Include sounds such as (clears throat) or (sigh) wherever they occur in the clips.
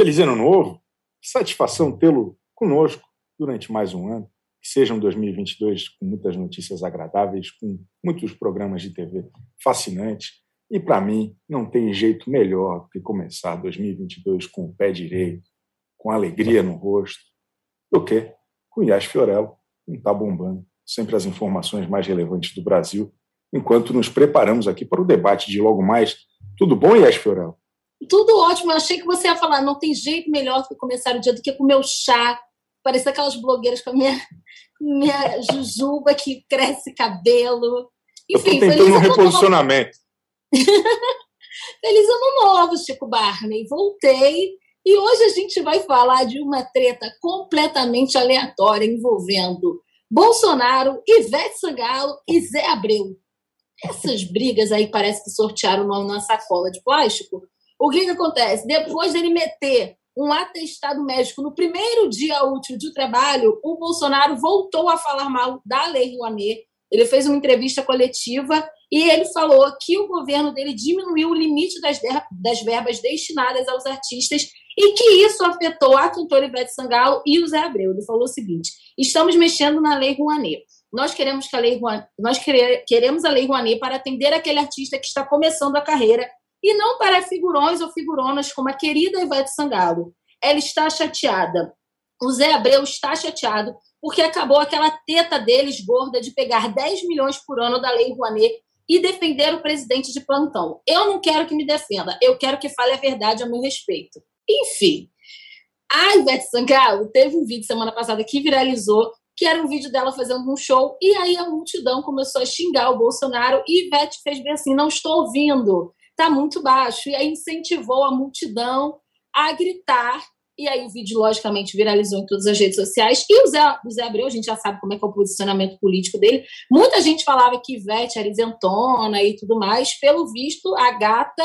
Feliz ano novo. Satisfação tê-lo conosco durante mais um ano. Que seja um 2022 com muitas notícias agradáveis, com muitos programas de TV fascinantes. E para mim, não tem jeito melhor do que começar 2022 com o pé direito, com alegria no rosto, do que com Yas Fiorello, que está bombando. Sempre as informações mais relevantes do Brasil, enquanto nos preparamos aqui para o debate de logo mais. Tudo bom, Yas Fiorello? Tudo ótimo. Eu achei que você ia falar, não tem jeito melhor do que começar o dia do que com o meu chá. Parecia aquelas blogueiras com a minha, (laughs) minha jujuba que cresce cabelo. Enfim, eu tentando um reposicionamento. (laughs) feliz ano novo, Chico Barney. Voltei. E hoje a gente vai falar de uma treta completamente aleatória envolvendo Bolsonaro, Ivete Sangalo e Zé Abreu. Essas brigas aí parece que sortearam o nome na sacola de plástico, o que, que acontece? Depois dele meter um atestado médico no primeiro dia útil de trabalho, o Bolsonaro voltou a falar mal da Lei Rouanet. Ele fez uma entrevista coletiva e ele falou que o governo dele diminuiu o limite das, das verbas destinadas aos artistas e que isso afetou a cantora Ivete Sangalo e o Zé Abreu. Ele falou o seguinte: estamos mexendo na Lei Rouanet. Nós queremos que a lei nós queremos a Lei Rouanet para atender aquele artista que está começando a carreira e não para figurões ou figuronas como a querida Ivete Sangalo. Ela está chateada. O Zé Abreu está chateado porque acabou aquela teta deles gorda de pegar 10 milhões por ano da Lei Rouanet e defender o presidente de plantão. Eu não quero que me defenda, eu quero que fale a verdade a meu respeito. Enfim, a Ivete Sangalo teve um vídeo semana passada que viralizou, que era um vídeo dela fazendo um show, e aí a multidão começou a xingar o Bolsonaro, e Ivete fez bem assim, não estou ouvindo está muito baixo. E aí incentivou a multidão a gritar. E aí o vídeo, logicamente, viralizou em todas as redes sociais. E o Zé, o Zé Abreu, a gente já sabe como é que é o posicionamento político dele. Muita gente falava que Ivete era isentona e tudo mais. Pelo visto, a gata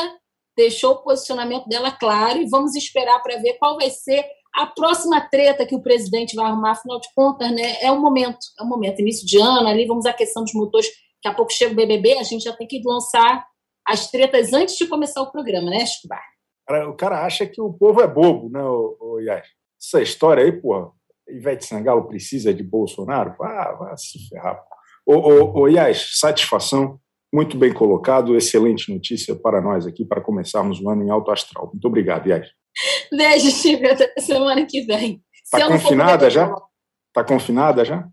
deixou o posicionamento dela claro e vamos esperar para ver qual vai ser a próxima treta que o presidente vai arrumar, afinal de contas, né? É o momento, é o momento, início de ano, ali vamos questão dos motores, daqui a pouco chega o BBB, a gente já tem que lançar as tretas antes de começar o programa, né, Escobar? O cara acha que o povo é bobo, né, o, o Yas? Essa história aí, pô, Ivete Sangalo precisa de Bolsonaro? Vá, vá se ferrar. Ô, ô, ô Yas, satisfação, muito bem colocado, excelente notícia para nós aqui, para começarmos o ano em alto astral. Muito obrigado, Yas. Beijo, Chico, até semana que vem. Está confinada já? Está confinada já?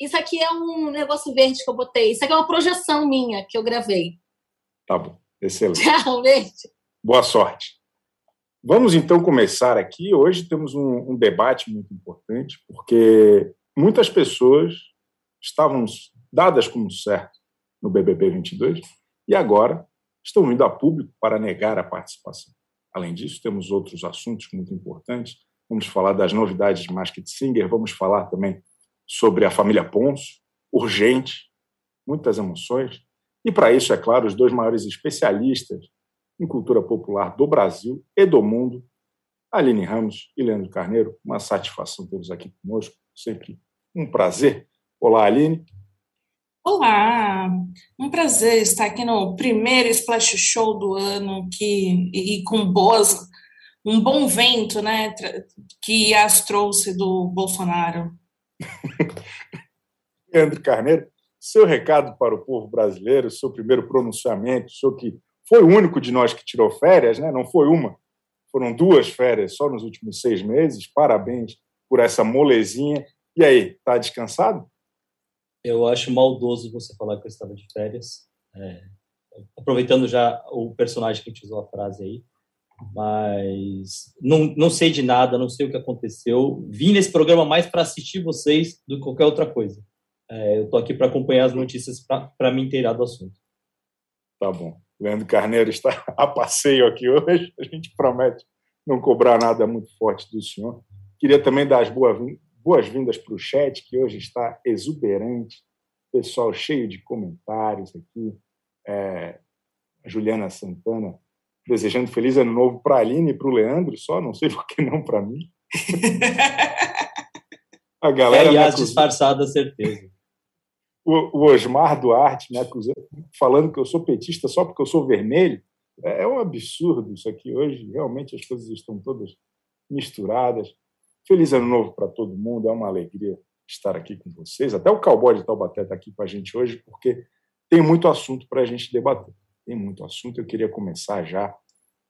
Isso aqui é um negócio verde que eu botei. Isso aqui é uma projeção minha que eu gravei. Tá bom, excelente. Tchau, beijo. Boa sorte. Vamos então começar aqui. Hoje temos um, um debate muito importante, porque muitas pessoas estavam dadas como certo no BBB 22 e agora estão vindo a público para negar a participação. Além disso, temos outros assuntos muito importantes. Vamos falar das novidades de Masked Singer, vamos falar também sobre a família Ponço, urgente, muitas emoções. E para isso, é claro, os dois maiores especialistas em cultura popular do Brasil e do mundo, Aline Ramos e Leandro Carneiro. Uma satisfação tê-los aqui conosco, sempre um prazer. Olá, Aline. Olá, um prazer estar aqui no primeiro Splash Show do ano que, e, e com boas, um bom vento, né, que as trouxe do Bolsonaro. (laughs) Leandro Carneiro, seu recado para o povo brasileiro, seu primeiro pronunciamento, o que foi o único de nós que tirou férias, né? não foi uma, foram duas férias só nos últimos seis meses. Parabéns por essa molezinha. E aí, está descansado? Eu acho maldoso você falar que eu estava de férias. É, aproveitando já o personagem que a gente usou a frase aí, mas não, não sei de nada, não sei o que aconteceu. Vim nesse programa mais para assistir vocês do que qualquer outra coisa. É, eu estou aqui para acompanhar as notícias para me inteirar do assunto. Tá bom. Leandro Carneiro está (laughs) a passeio aqui hoje. A gente promete não cobrar nada muito forte do senhor. Queria também dar as boas-vindas para o chat, que hoje está exuberante. Pessoal cheio de comentários aqui. É, Juliana Santana desejando feliz ano novo para a Aline e para o Leandro, só não sei (laughs) por que não para mim. (laughs) a galera. É, disfarçada, certeza o, Osmar Duarte me acusando, falando que eu sou petista só porque eu sou vermelho. É, é um absurdo isso aqui. Hoje, realmente, as coisas estão todas misturadas. Feliz ano novo para todo mundo, é uma alegria estar aqui com vocês. Até o cowboy de Taubaté está aqui com a gente hoje, porque tem muito assunto para a gente debater. Tem muito assunto. Eu queria começar já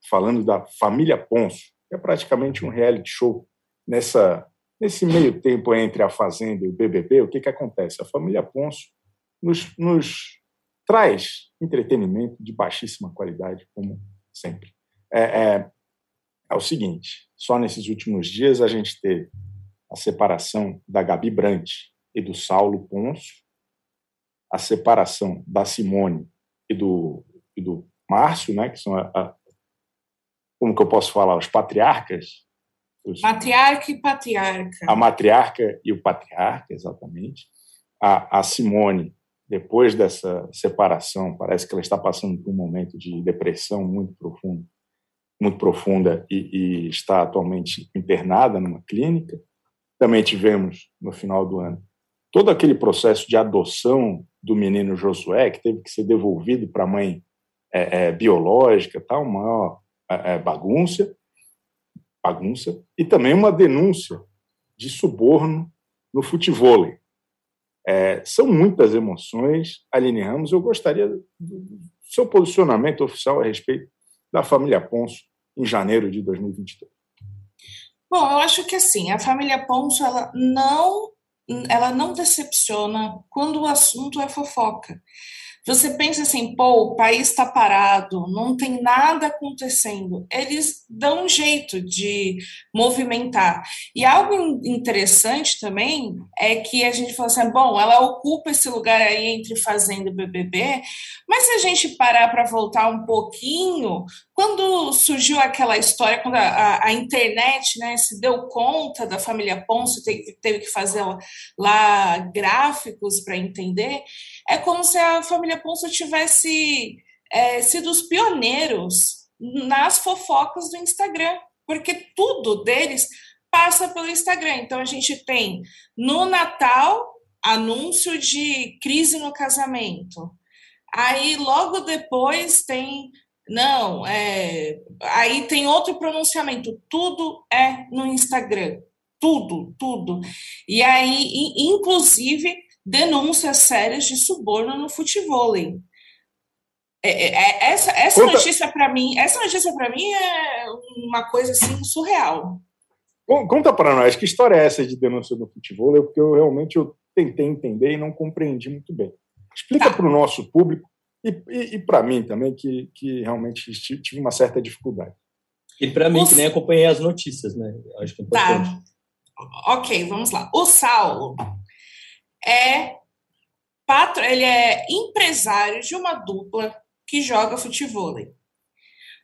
falando da família Ponço, que é praticamente um reality show nessa nesse meio tempo entre a Fazenda e o BBB. O que, que acontece? A família Ponço nos, nos traz entretenimento de baixíssima qualidade, como sempre. É, é, é o seguinte: só nesses últimos dias a gente teve a separação da Gabi Brant e do Saulo Ponço, a separação da Simone e do, e do Márcio, né, que são a, a, como que eu posso falar, os patriarcas. Os, Matriarca e patriarca. A matriarca e o patriarca, exatamente. A, a Simone, depois dessa separação, parece que ela está passando por um momento de depressão muito profundo, muito profunda e, e está atualmente internada numa clínica. Também tivemos, no final do ano, todo aquele processo de adoção do menino Josué, que teve que ser devolvido para a mãe é, é, biológica, tal, uma é, é, bagunça, bagunça, e também uma denúncia de suborno no futebol. É, são muitas emoções, Aline Ramos. Eu gostaria do seu posicionamento oficial a respeito da família Ponço em janeiro de 2022. Bom, eu acho que assim, a família Ponço ela não ela não decepciona quando o assunto é fofoca. Você pensa assim, pô, o país está parado, não tem nada acontecendo. Eles dão um jeito de movimentar. E algo interessante também é que a gente fala assim, bom, ela ocupa esse lugar aí entre Fazenda e BBB, mas se a gente parar para voltar um pouquinho, quando surgiu aquela história, quando a, a, a, internet né, se deu conta da família Ponce, teve, teve que fazer lá gráficos para entender, é como se a família Ponce tivesse é, sido os pioneiros nas fofocas do Instagram, porque tudo deles passa pelo Instagram. Então a gente tem no Natal anúncio de crise no casamento. Aí logo depois tem não, é, aí tem outro pronunciamento. Tudo é no Instagram. Tudo, tudo. E aí, inclusive, denúncias sérias de suborno no futebol. É, é, é, essa essa Conta... notícia para mim, essa notícia para mim é uma coisa assim surreal. Conta para nós que história é essa de denúncia no futebol, porque eu realmente eu tentei entender e não compreendi muito bem. Explica tá. para o nosso público e, e, e para mim também que, que realmente tive uma certa dificuldade. E para mim que nem acompanhei as notícias, né? Acho que é tá. importante. Tá. Ok, vamos lá. O Saulo é patro, ele é empresário de uma dupla que joga futebol.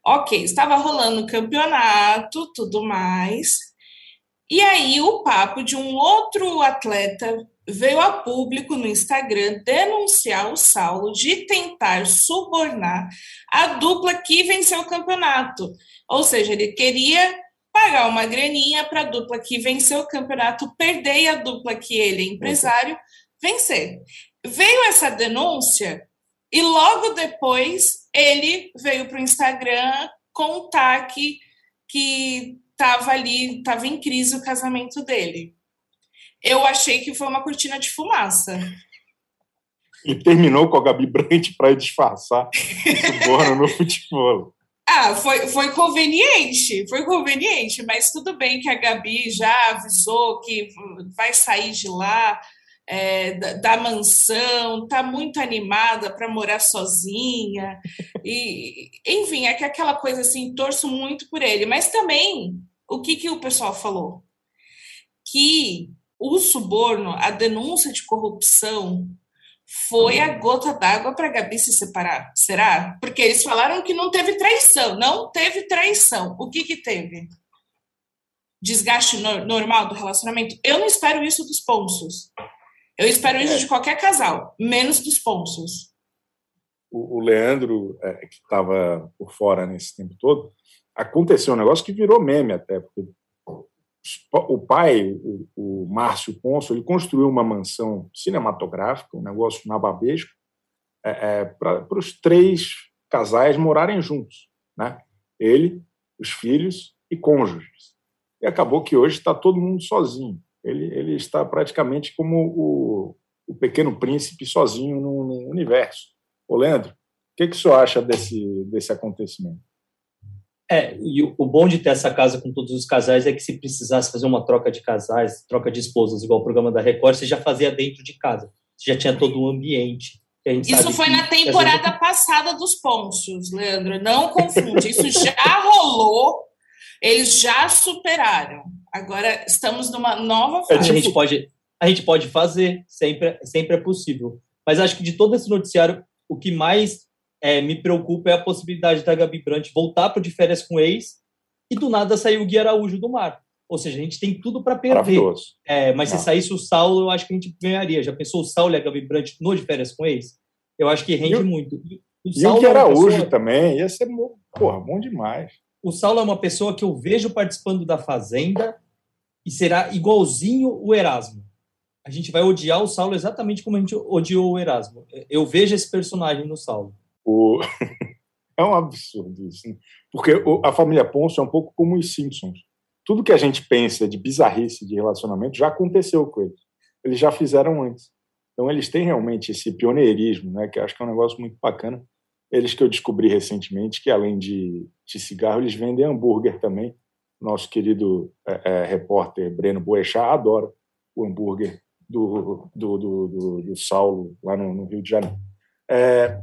Ok, estava rolando o campeonato, tudo mais. E aí o papo de um outro atleta veio a público no Instagram denunciar o Saulo de tentar subornar a dupla que venceu o campeonato. Ou seja, ele queria pagar uma graninha para a dupla que venceu o campeonato perder e a dupla que ele empresário vencer. Veio essa denúncia e logo depois ele veio para o Instagram contar que estava ali, estava em crise o casamento dele. Eu achei que foi uma cortina de fumaça. E terminou com a Gabi Brandt para disfarçar (laughs) o no futebol. Ah, foi, foi conveniente, foi conveniente, mas tudo bem que a Gabi já avisou que vai sair de lá, é, da, da, mansão, tá muito animada para morar sozinha, e enfim, é que aquela coisa assim, torço muito por ele, mas também o que, que o pessoal falou? Que o suborno, a denúncia de corrupção foi a gota d'água para Gabi se separar. Será? Porque eles falaram que não teve traição. Não teve traição. O que, que teve? Desgaste no normal do relacionamento? Eu não espero isso dos Ponços. Eu espero isso de qualquer casal, menos dos Ponços. O, o Leandro, é, que estava por fora nesse tempo todo, aconteceu um negócio que virou meme até, porque o pai, o, o Márcio Ponço, ele construiu uma mansão cinematográfica, um negócio nababesco, é, é, para os três casais morarem juntos, né? Ele, os filhos e cônjuges. e acabou que hoje está todo mundo sozinho. Ele, ele está praticamente como o, o pequeno príncipe sozinho no, no universo. Ô, Leandro, o que, que o senhor acha desse, desse acontecimento? É, e o, o bom de ter essa casa com todos os casais é que se precisasse fazer uma troca de casais, troca de esposas, igual o programa da Record, você já fazia dentro de casa. Você já tinha todo um ambiente. Isso foi na temporada gente... passada dos Pôncios, Leandro. Não confunde. Isso já rolou. Eles já superaram. Agora estamos numa nova fase. A gente pode, a gente pode fazer, sempre, sempre é possível. Mas acho que de todo esse noticiário, o que mais é, me preocupa é a possibilidade da Gabi Brandt voltar para de férias com o ex e do nada sair o Gui Araújo do mar. Ou seja, a gente tem tudo para perder. É, mas Não. se saísse o Saulo, eu acho que a gente ganharia. Já pensou o Saulo e a Gabi Brandt no de férias com ex? Eu acho que rende e muito. O e o Gui é Araújo pessoa... também, ia ser porra, bom demais. O Saulo é uma pessoa que eu vejo participando da Fazenda e será igualzinho o Erasmo. A gente vai odiar o Saulo exatamente como a gente odiou o Erasmo. Eu vejo esse personagem no Saulo. O... (laughs) é um absurdo isso. Né? Porque a família Ponce é um pouco como os Simpsons. Tudo que a gente pensa de bizarrice de relacionamento já aconteceu com eles. Eles já fizeram antes. Então, eles têm realmente esse pioneirismo, né, que acho que é um negócio muito bacana. Eles que eu descobri recentemente que, além de, de cigarro, eles vendem hambúrguer também. Nosso querido é, é, repórter Breno Boechat adora o hambúrguer do, do, do, do, do Saulo, lá no, no Rio de Janeiro. É,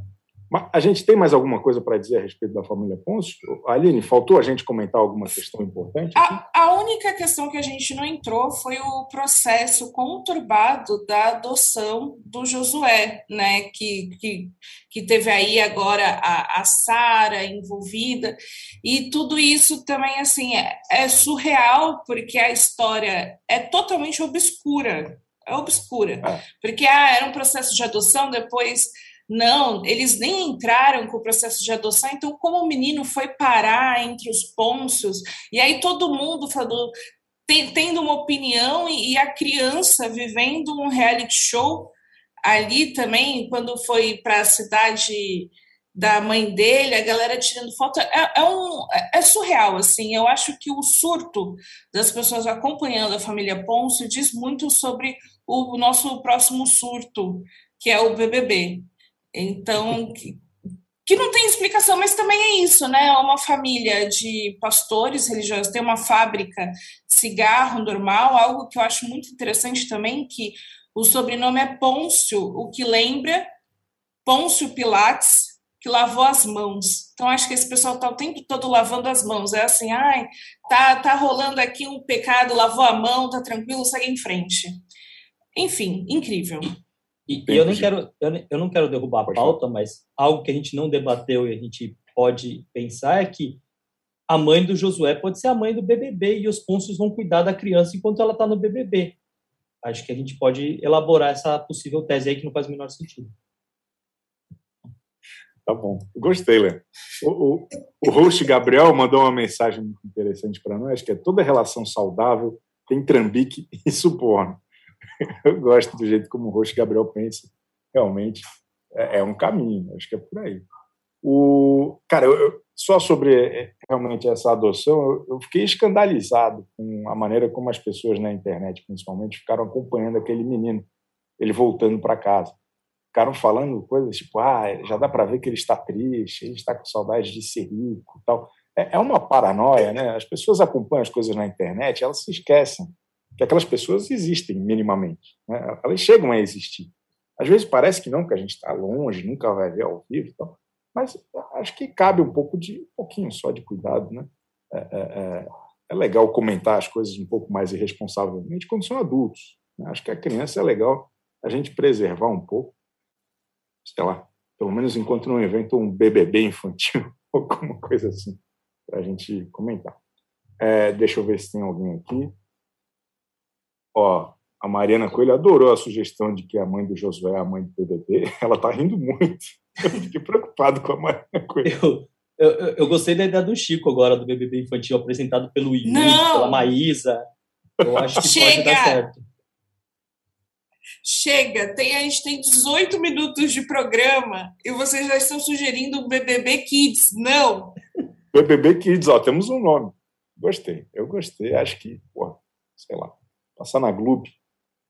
a gente tem mais alguma coisa para dizer a respeito da família Pôncio? Aline, faltou a gente comentar alguma questão importante? A, a, única questão que a gente não entrou foi o processo conturbado da adoção do Josué, né? Que, que, que teve aí agora a, a Sara envolvida, e tudo isso também assim é, é surreal, porque a história é totalmente obscura. É obscura. É. Porque ah, era um processo de adoção, depois não, eles nem entraram com o processo de adoção, então como o menino foi parar entre os pôncios, e aí todo mundo falou, tendo uma opinião, e, a criança vivendo um reality show ali também, quando foi para a cidade da mãe dele, a galera tirando foto, é, é, um, é surreal, assim, eu acho que o surto das pessoas acompanhando a família Pôncio diz muito sobre o nosso próximo surto, que é o BBB. Então, que, que não tem explicação, mas também é isso, né? É uma família de pastores religiosos, tem uma fábrica de cigarro normal, algo que eu acho muito interessante também, que o sobrenome é Pôncio, o que lembra Pôncio Pilates, que lavou as mãos. Então, acho que esse pessoal está o tempo todo lavando as mãos. É assim, ai, tá, tá rolando aqui um pecado, lavou a mão, tá tranquilo, segue em frente. Enfim, incrível. E, e eu, não quero, eu, eu, não quero derrubar a pauta, mas algo que a gente não debateu e a gente pode pensar é que a mãe do Josué pode ser a mãe do BBB e os cônsules vão cuidar da criança enquanto ela está no BBB. Acho que a gente pode elaborar essa possível tese aí que não faz o menor sentido. Tá bom. Gostei, Léo. O, o, o host Gabriel mandou uma mensagem muito interessante para nós, que é toda relação saudável tem trambique e suborno. (laughs) eu gosto do jeito como o Roxo Gabriel pensa. Realmente é, é, um caminho, acho que é por aí. O, cara, eu, só sobre é, realmente essa adoção, eu, fiquei escandalizado com a maneira como as pessoas na internet, principalmente, ficaram acompanhando aquele menino, ele voltando para casa. Ficaram falando coisas tipo, ah, já dá para ver que ele está triste, ele está com saudade de ser rico tal. É, é uma paranoia, né? As pessoas acompanham as coisas na internet, elas se esquecem que aquelas pessoas existem minimamente. Né? Elas chegam a existir. Às vezes parece que não, que a gente está longe, nunca vai ver ao vivo, então, mas acho que cabe um pouco de um pouquinho só de cuidado, né? É, é, é, é legal comentar as coisas um pouco mais irresponsavelmente quando são adultos. Né? Acho que a criança é legal a gente preservar um pouco, sei lá, pelo menos enquanto não inventa um BBB infantil (laughs) ou alguma coisa assim para a gente comentar. É, deixa eu ver se tem alguém aqui. Ó, a Mariana Coelho adorou a sugestão de que a mãe do Josué é a mãe do BBB. (laughs) Ela está rindo muito. Eu fiquei preocupado com a Mariana Coelho. Eu, eu, eu, gostei da ideia do Chico agora, do BBB infantil, apresentado pelo Ian, pela Maísa. Eu acho que Chega! pode dar certo. Chega, tem, a gente tem 18 minutos de programa e vocês já estão sugerindo o BBB Kids. Não! BBB Kids, ó, temos um nome. Gostei, eu gostei. Acho que, porra, sei lá, passar na Globo.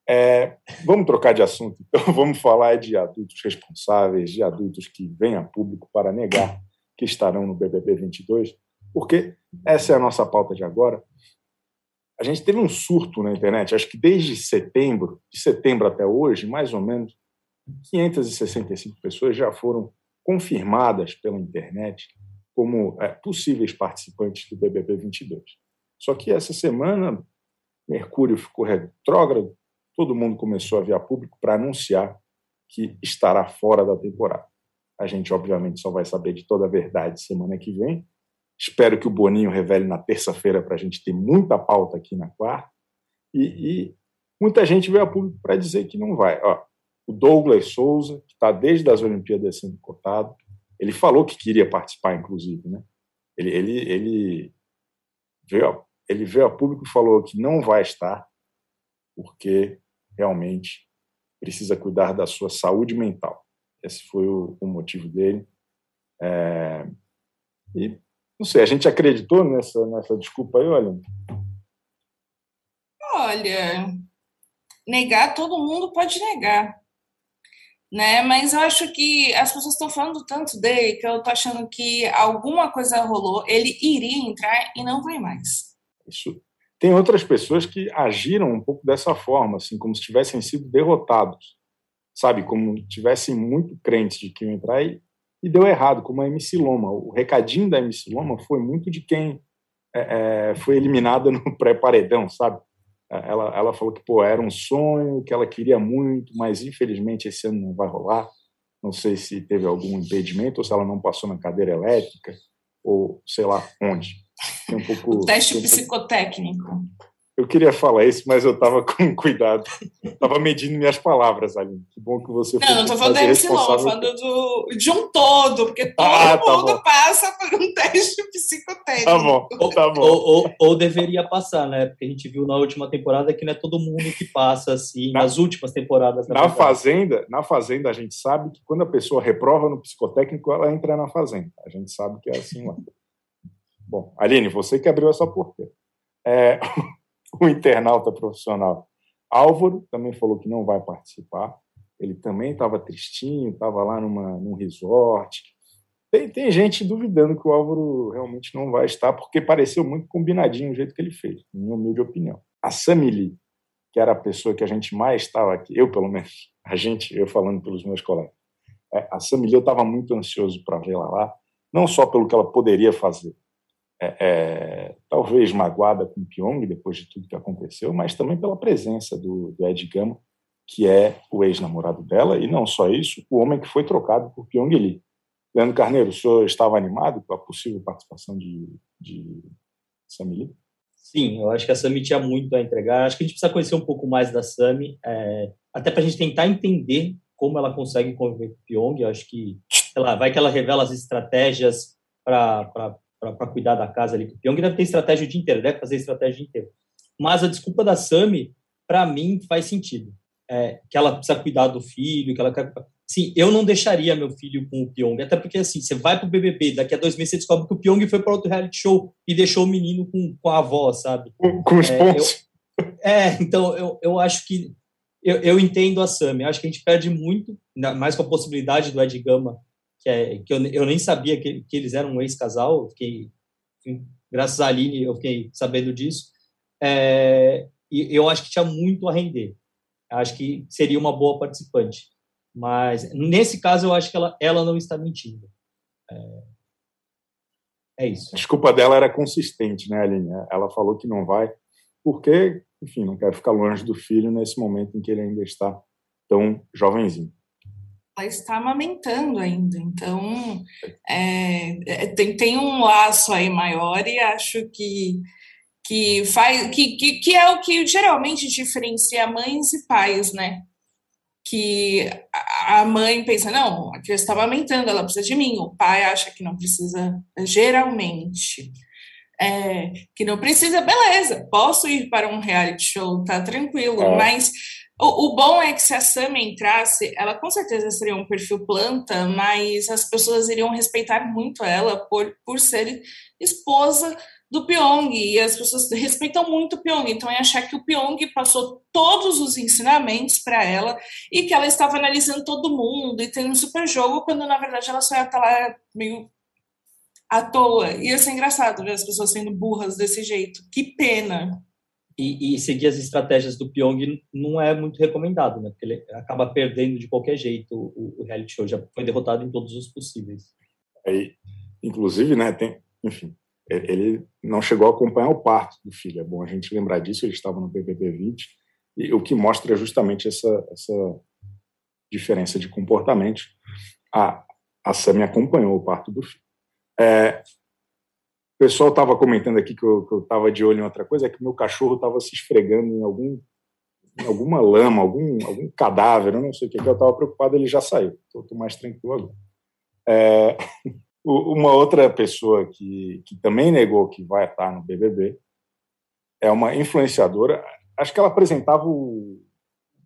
É, vamos trocar de assunto, então (laughs) vamos falar de adultos responsáveis, de adultos que vêm a público para negar que estarão no BBB 22, porque essa é a nossa pauta de agora. A gente teve um surto na internet, acho que desde setembro, de setembro até hoje, mais ou menos, 565 pessoas já foram confirmadas pela internet como é, possíveis participantes do BBB 22. Só que essa semana, Mercúrio ficou retrógrado, todo mundo começou a vir a público para anunciar que estará fora da temporada. A gente, obviamente, só vai saber de toda a verdade semana que vem. Espero que o Boninho revele na terça-feira para a gente ter muita pauta aqui na quarta. E, e muita gente veio a público para dizer que não vai. Ó, o Douglas Souza, que está desde as Olimpíadas sendo cotado, ele falou que queria participar, inclusive, né? Ele, ele, ele, veio, ele veio a público e falou que não vai estar, porque realmente precisa cuidar da sua saúde mental. Esse foi o, o motivo dele. É, e, não sei, a gente acreditou nessa, nessa desculpa aí, olha? Olha, negar todo mundo pode negar né? Mas eu acho que as pessoas estão falando tanto dele que eu tô achando que alguma coisa rolou, ele iria entrar e não vai mais. Isso. Tem outras pessoas que agiram um pouco dessa forma, assim, como se tivessem sido derrotados, sabe? Como tivessem muito crentes de que iam entrar e, e deu errado, como a MC Loma. O recadinho da MC Loma foi muito de quem é, é, foi eliminada no (laughs) pré-paredão, sabe? ela, ela falou que pô, era um sonho, que ela queria muito, mas infelizmente esse ano não vai rolar. Não sei se teve algum impedimento ou se ela não passou na cadeira elétrica ou sei lá onde. Um pouco, (laughs) o teste um psicotécnico. Pouco... Eu queria falar isso, mas eu estava com (laughs) cuidado. Estava medindo minhas palavras, Aline. Que bom que você Não, não estou falando da Epsilon, estou falando do, de um todo, porque todo ah, tá mundo bom. passa por um (laughs) teste psicotécnico. Tá bom, tá bom. Ou, ou, ou, deveria passar, né? Porque a gente viu na última temporada que não é todo mundo que passa assim, na, nas últimas temporadas. Na, na Fazenda, na Fazenda, a gente sabe que quando a pessoa reprova no psicotécnico, ela entra na Fazenda. A gente sabe que é assim lá. Bom, Aline, você que abriu essa porteira. É, (laughs) o internauta profissional Álvaro também falou que não vai participar. Ele também estava tristinho, estava lá numa, num resort. Tem, tem gente duvidando que o Álvaro realmente não vai estar, porque pareceu muito combinadinho o jeito que ele fez, minha humilde opinião. A Samili, que era a pessoa que a gente mais estava aqui, eu pelo menos, a gente, eu falando pelos meus colegas, é, a Samili eu estava muito ansioso para vê-la lá, não só pelo que ela poderia fazer, é, é, talvez magoada com o Pyong depois de tudo que aconteceu, mas também pela presença do, do Ed Gama, que é o ex-namorado dela, e não só isso, o homem que foi trocado por Pyong Lee. Leandro Carneiro, o senhor estava animado com a possível participação de, de Sami? Sim, eu acho que a Sami tinha muito a entregar. Acho que a gente precisa conhecer um pouco mais da Sami, é, até para a gente tentar entender como ela consegue conviver com o Pyong. Eu acho que, lá, vai que ela revela as estratégias para para cuidar da casa ali. O Pyong deve ter estratégia o dia inteiro, deve fazer estratégia o dia inteiro. Mas a desculpa da Sami, para mim, faz sentido. É, que ela precisa cuidar do filho, que ela quer... Sim, eu não deixaria meu filho com o Pyong, até porque, assim, você vai pro BBB, daqui a dois meses você descobre que o Pyong foi para outro reality show e deixou o menino com, com a avó, sabe? Com, com os é, pontos. Eu, é, então, eu, eu acho que eu, eu entendo a Sami, acho que a gente perde muito, mais com a possibilidade do Ed Gama que, é, que eu, eu nem sabia que, que eles eram um ex-casal, fiquei, graças a Aline, eu fiquei sabendo disso, é, e eu acho que tinha muito a render, acho que seria uma boa participante, mas nesse caso eu acho que ela, ela não está mentindo. É, é isso. A desculpa dela era consistente, né, Aline? Ela falou que não vai, porque, enfim, não quer ficar longe do filho nesse momento em que ele ainda está tão jovenzinho ela está amamentando ainda, então é, é, tem, tem um laço aí maior e acho que que faz que, que, que é o que geralmente diferencia mães e pais, né? Que a mãe pensa, não, a criança está amamentando, ela precisa de mim. O pai acha que não precisa, geralmente. É, que não precisa, beleza, posso ir para um reality show, tá tranquilo, é. mas o, o, bom é que se a Sam entrasse, ela com certeza seria um perfil planta, mas as pessoas iriam respeitar muito ela por, por ser esposa do Pyong e as pessoas respeitam muito o Pyong, então é achar que o Pyong passou todos os ensinamentos para ela e que ela estava analisando todo mundo e tendo um super jogo, quando na verdade ela só ia estar lá meio à toa. Ia ser engraçado ver as pessoas sendo burras desse jeito. Que pena. E, e, seguir as estratégias do Pyong não é muito recomendado, né? Porque ele acaba perdendo de qualquer jeito o, o reality show. Já foi derrotado em todos os possíveis. Aí, inclusive, né? Tem, enfim, ele não chegou a acompanhar o parto do filho. É bom a gente lembrar disso. Ele estava no PPP 20 e o que mostra justamente essa, essa diferença de comportamento. A, a Sammy acompanhou o parto do filho. É, o pessoal estava comentando aqui que eu estava de olho em outra coisa, é que meu cachorro estava se esfregando em algum em alguma lama, algum, algum cadáver, eu não sei o que, que eu estava preocupado, ele já saiu. Estou mais tranquilo agora. É, (laughs) uma outra pessoa que, que também negou que vai estar no BBB é uma influenciadora. Acho que ela apresentava o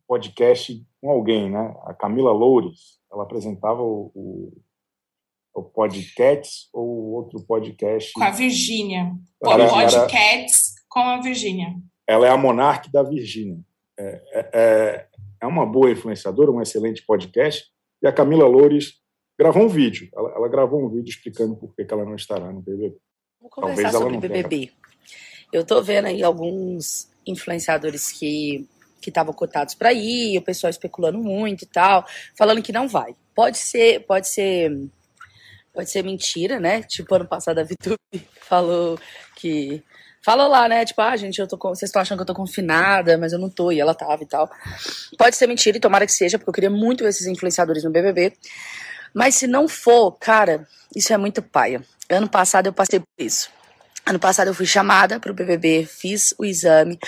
podcast com alguém, né? A Camila Loures. Ela apresentava o o Podcasts ou outro podcast? Com a Virgínia. Podcasts com a Virgínia. Ela é a monarca da Virgínia. É, é, é, é uma boa influenciadora, um excelente podcast. E a Camila Loures gravou um vídeo. Ela, ela gravou um vídeo explicando por que, ela não estará no BBB. Vamos conversar Talvez sobre BBB. Eu estou vendo aí alguns influenciadores que que estavam cotados para ir, o pessoal especulando muito e tal, falando que não vai. Pode ser, pode ser pode ser mentira, né? Tipo, ano passado a Vitube (laughs) falou que. Falou lá, né? Tipo, ah, gente, eu tô vocês estão achando que eu tô confinada, mas eu não tô, e ela tava e tal. Pode ser mentira, e tomara que seja, porque eu queria muito ver esses influenciadores no BBB. Mas se não for, cara, isso é muito paia. Ano passado eu passei por isso. Ano passado eu fui chamada pro BBB, fiz o exame,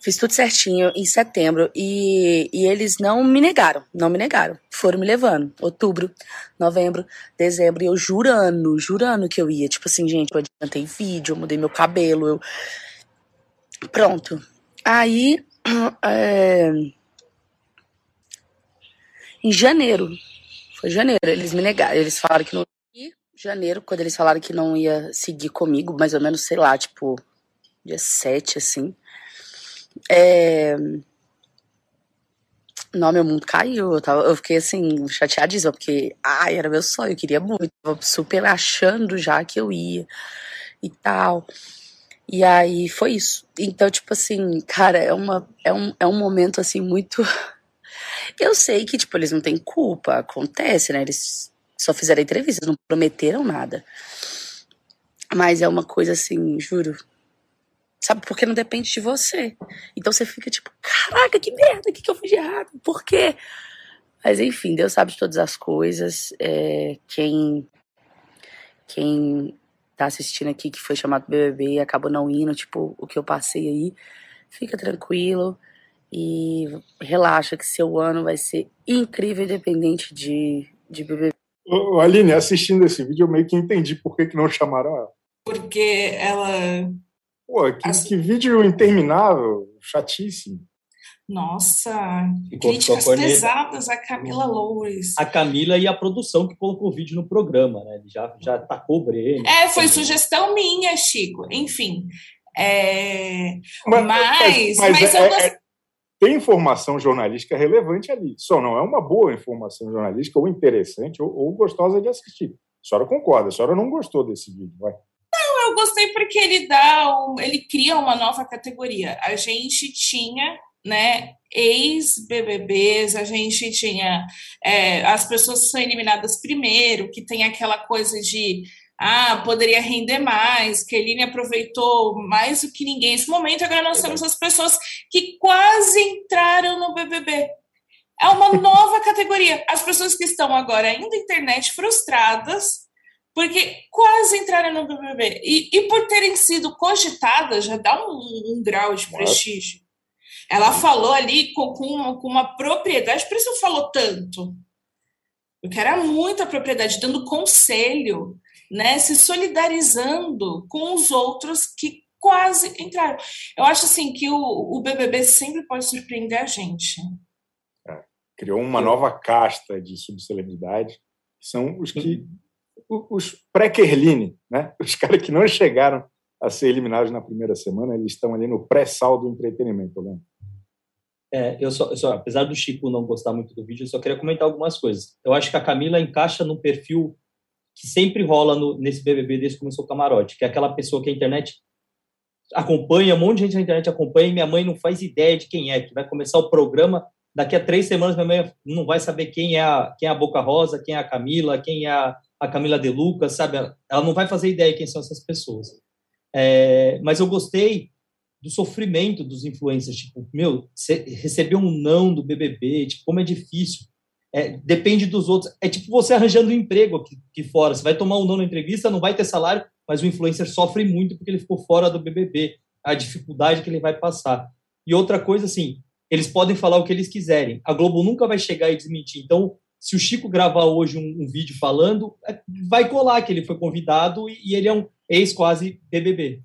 Fiz tudo certinho em setembro e, e eles não me negaram, não me negaram. Foram me levando. Outubro, novembro, dezembro, e eu jurando, jurando que eu ia. Tipo assim, gente, eu adiantei vídeo, eu mudei meu cabelo, eu. Pronto. Aí. (clears throat) É... Em janeiro. Foi janeiro. Eles me negaram. Eles falaram que não ia. Janeiro, quando eles falaram que não ia seguir comigo, mais ou menos, sei lá, tipo, dia 7, assim. É... Não, meu mundo caiu. Eu, tava, eu fiquei assim, chateadíssima, porque, ai, era meu sonho, eu queria muito. Eu tava super achando já que eu ia e tal. E aí foi isso. Então, tipo assim, cara, é, uma, é, um, é um momento assim muito. (laughs) Eu sei que, tipo, eles não têm culpa, acontece, né? Eles só fizeram entrevistas, não prometeram nada. Mas é uma coisa assim, juro, Sabe? Porque não depende de você. Então você fica tipo, caraca, que merda, o que, que eu fiz de errado? Por quê? Mas enfim, Deus sabe de todas as coisas. É, quem quem tá assistindo aqui que foi chamado BBB e acabou não indo, tipo, o que eu passei aí, fica tranquilo e relaxa que seu ano vai ser incrível independente de, de BBB. Ô, Aline, assistindo esse vídeo eu meio que entendi por que, que não chamaram ela. Porque ela Pô, que, As... que vídeo interminável, chatíssimo. Nossa, críticas pesadas a Camila Loures. A Camila e a produção que colocou o vídeo no programa, né? Ele já, já tacou o Breno. É, foi sugestão minha, Chico. Enfim. É... Mas, mas, mas, mas é, eu... é, tem informação jornalística relevante ali. Só não é uma boa informação jornalística, ou interessante, ou, ou gostosa de assistir. A senhora concorda, a senhora não gostou desse vídeo, vai eu gostei porque ele dá, um, ele cria uma nova categoria. A gente tinha, né, ex-BBBs, a gente tinha é, as pessoas que são eliminadas primeiro, que tem aquela coisa de ah, poderia render mais, que a Eline aproveitou mais do que ninguém nesse momento. Agora nós temos as pessoas que quase entraram no BBB. É uma nova categoria. As pessoas que estão agora ainda na internet frustradas porque quase entraram no BBB. E, e por terem sido cogitadas, já dá um, um grau de prestígio. Ela falou ali com, com, uma, com uma propriedade, por isso falou tanto. Porque era muita propriedade, dando conselho, né, se solidarizando com os outros que quase entraram. Eu acho assim que o, o BBB sempre pode surpreender a gente. É, criou uma nova casta de subcelebridade, que são os que os pré-Kerline, né? (laughs) os caras que não chegaram a ser eliminados na primeira semana, eles estão ali no pré-sal do entretenimento, né? É, eu só, eu só, apesar do Chico não gostar muito do vídeo, eu só queria comentar algumas coisas. Eu acho que a Camila encaixa no perfil que sempre rola no, nesse BBB desde que começou o camarote, que é aquela pessoa que a internet acompanha, um monte de gente na internet acompanha e minha mãe não faz ideia de quem é, que vai começar o programa, daqui a três semanas minha mãe não vai saber quem é a, quem é a Boca Rosa, quem é a Camila, quem é a, a Camila De Lucas, sabe? Ela não vai fazer ideia de quem são essas pessoas. É, mas eu gostei do sofrimento dos influencers, tipo, meu, receber um não do BBB, tipo, como é difícil. É, depende dos outros. É tipo você arranjando um emprego aqui, aqui, fora. Você vai tomar um não na entrevista, não vai ter salário, mas o influencer sofre muito porque ele ficou fora do BBB. A dificuldade que ele vai passar. E outra coisa, assim, eles podem falar o que eles quiserem. A Globo nunca vai chegar e desmentir. Então, se o Chico gravar hoje um, um vídeo falando, é, vai colar que ele foi convidado e, e ele é um ex quase BBB.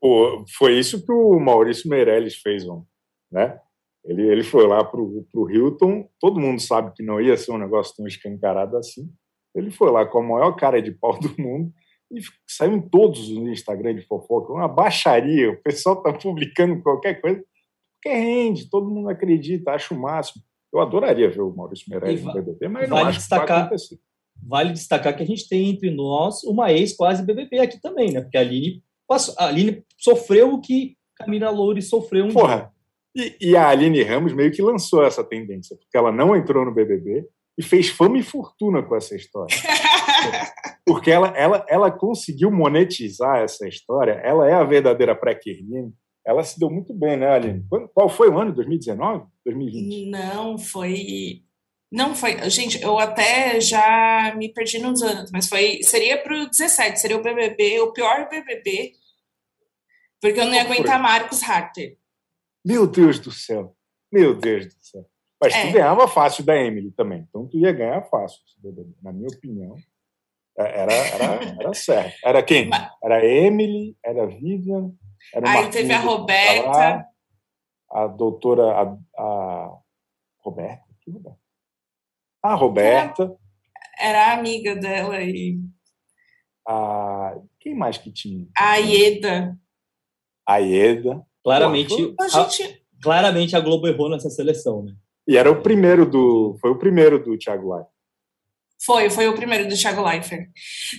Pô, foi isso que o Maurício Meirelles fez, né? Ele, ele foi lá para o Hilton, todo mundo sabe que não ia ser um negócio tão escancarado assim. Ele foi lá com a maior cara de pau (laughs) do mundo e saiu em todos os Instagram de fofoca, uma baixaria. O pessoal está publicando qualquer coisa, porque rende, todo mundo acredita, acha o máximo. Eu adoraria ver o Maurício Meirelles no BBB, mas vale não acho destacar, que vai acontecer. Vale destacar que a gente tem entre nós uma ex quase BBB aqui também, né? Porque a Aline, a Aline sofreu o que Camila Loures sofreu um Porra, dia. E, e, a Aline Ramos meio que lançou essa tendência, porque ela não entrou no BBB e fez fama e fortuna com essa história. (laughs) porque ela, ela, ela conseguiu monetizar essa história, ela é a verdadeira pré-Kerline. Ela se deu muito bem, né, Aline? Qual foi o ano? 2019? 2020? Não, foi. Não foi. Gente, eu até já me perdi nos anos, mas foi. Seria para o 17, seria o BBB, o pior BBB, porque eu não ia aguentar Marcos Harter. Meu Deus do céu. Meu Deus do céu. Mas é. tu ganhava fácil da Emily também. Então tu ia ganhar fácil, na minha opinião. É, era, era, era certo. Era quem? Era Emily, era Vivian. Era Aí teve a Roberta. a doutora. A, a Roberta? Que Roberta? A Roberta. Era, era amiga dela e. A, quem mais que tinha? A Ieda. A Ieda. Claramente, Pô, a, gente... claramente a Globo errou nessa seleção, né? E era o primeiro do. Foi o primeiro do Thiago Leifert. Foi, foi o primeiro do Thiago Leifert.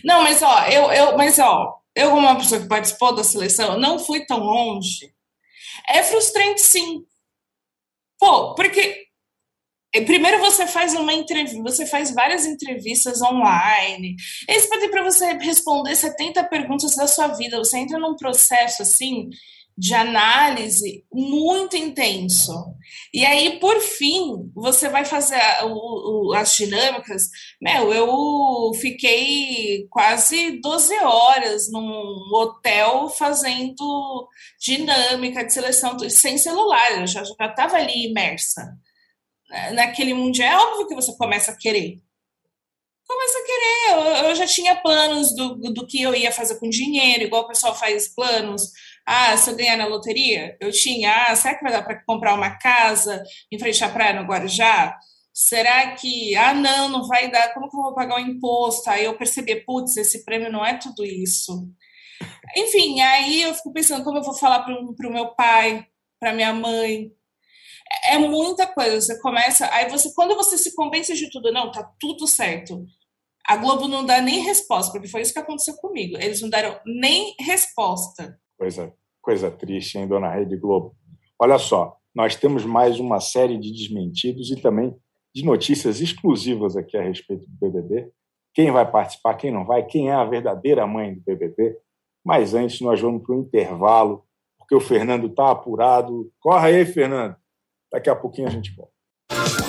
Não, mas ó, eu, eu, mas ó, eu, como uma pessoa que participou da seleção, não fui tão longe. É frustrante, sim. Pô, porque eh, Primeiro você faz uma entrevista, você faz várias entrevistas online. Eles pedem para você responder 70 perguntas da sua vida. Você entra num processo assim de análise muito intenso. E aí, por fim, você vai fazer o, o, as dinâmicas. Meu, eu fiquei quase 12 horas num hotel fazendo dinâmica de seleção sem celular, eu já estava ali imersa. Naquele mundial, é óbvio que você começa a querer começa a querer. Eu, eu, já tinha planos do, do que eu ia fazer com dinheiro, igual o pessoal faz planos ah, se eu ganhar na loteria, eu tinha. Ah, será que vai dar para comprar uma casa em frente à praia no Guarujá? Será que, ah, não, não vai dar, como que eu vou pagar o imposto? Aí eu percebi, putz, esse prêmio não é tudo isso. Enfim, aí eu fico pensando como eu vou falar para o meu pai, para minha mãe. É, é muita coisa. Você começa, aí você, quando você se convence de tudo, não, tá tudo certo. A Globo não dá nem resposta, porque foi isso que aconteceu comigo. Eles não deram nem resposta. Coisa Coisa triste, hein, dona Rede Globo? Olha só, nós temos mais uma série de desmentidos e também de notícias exclusivas aqui a respeito do BBB. Quem vai participar, quem não vai, quem é a verdadeira mãe do BBB. Mas antes, nós vamos para o intervalo, porque o Fernando está apurado. Corre aí, Fernando. Daqui a pouquinho a gente volta.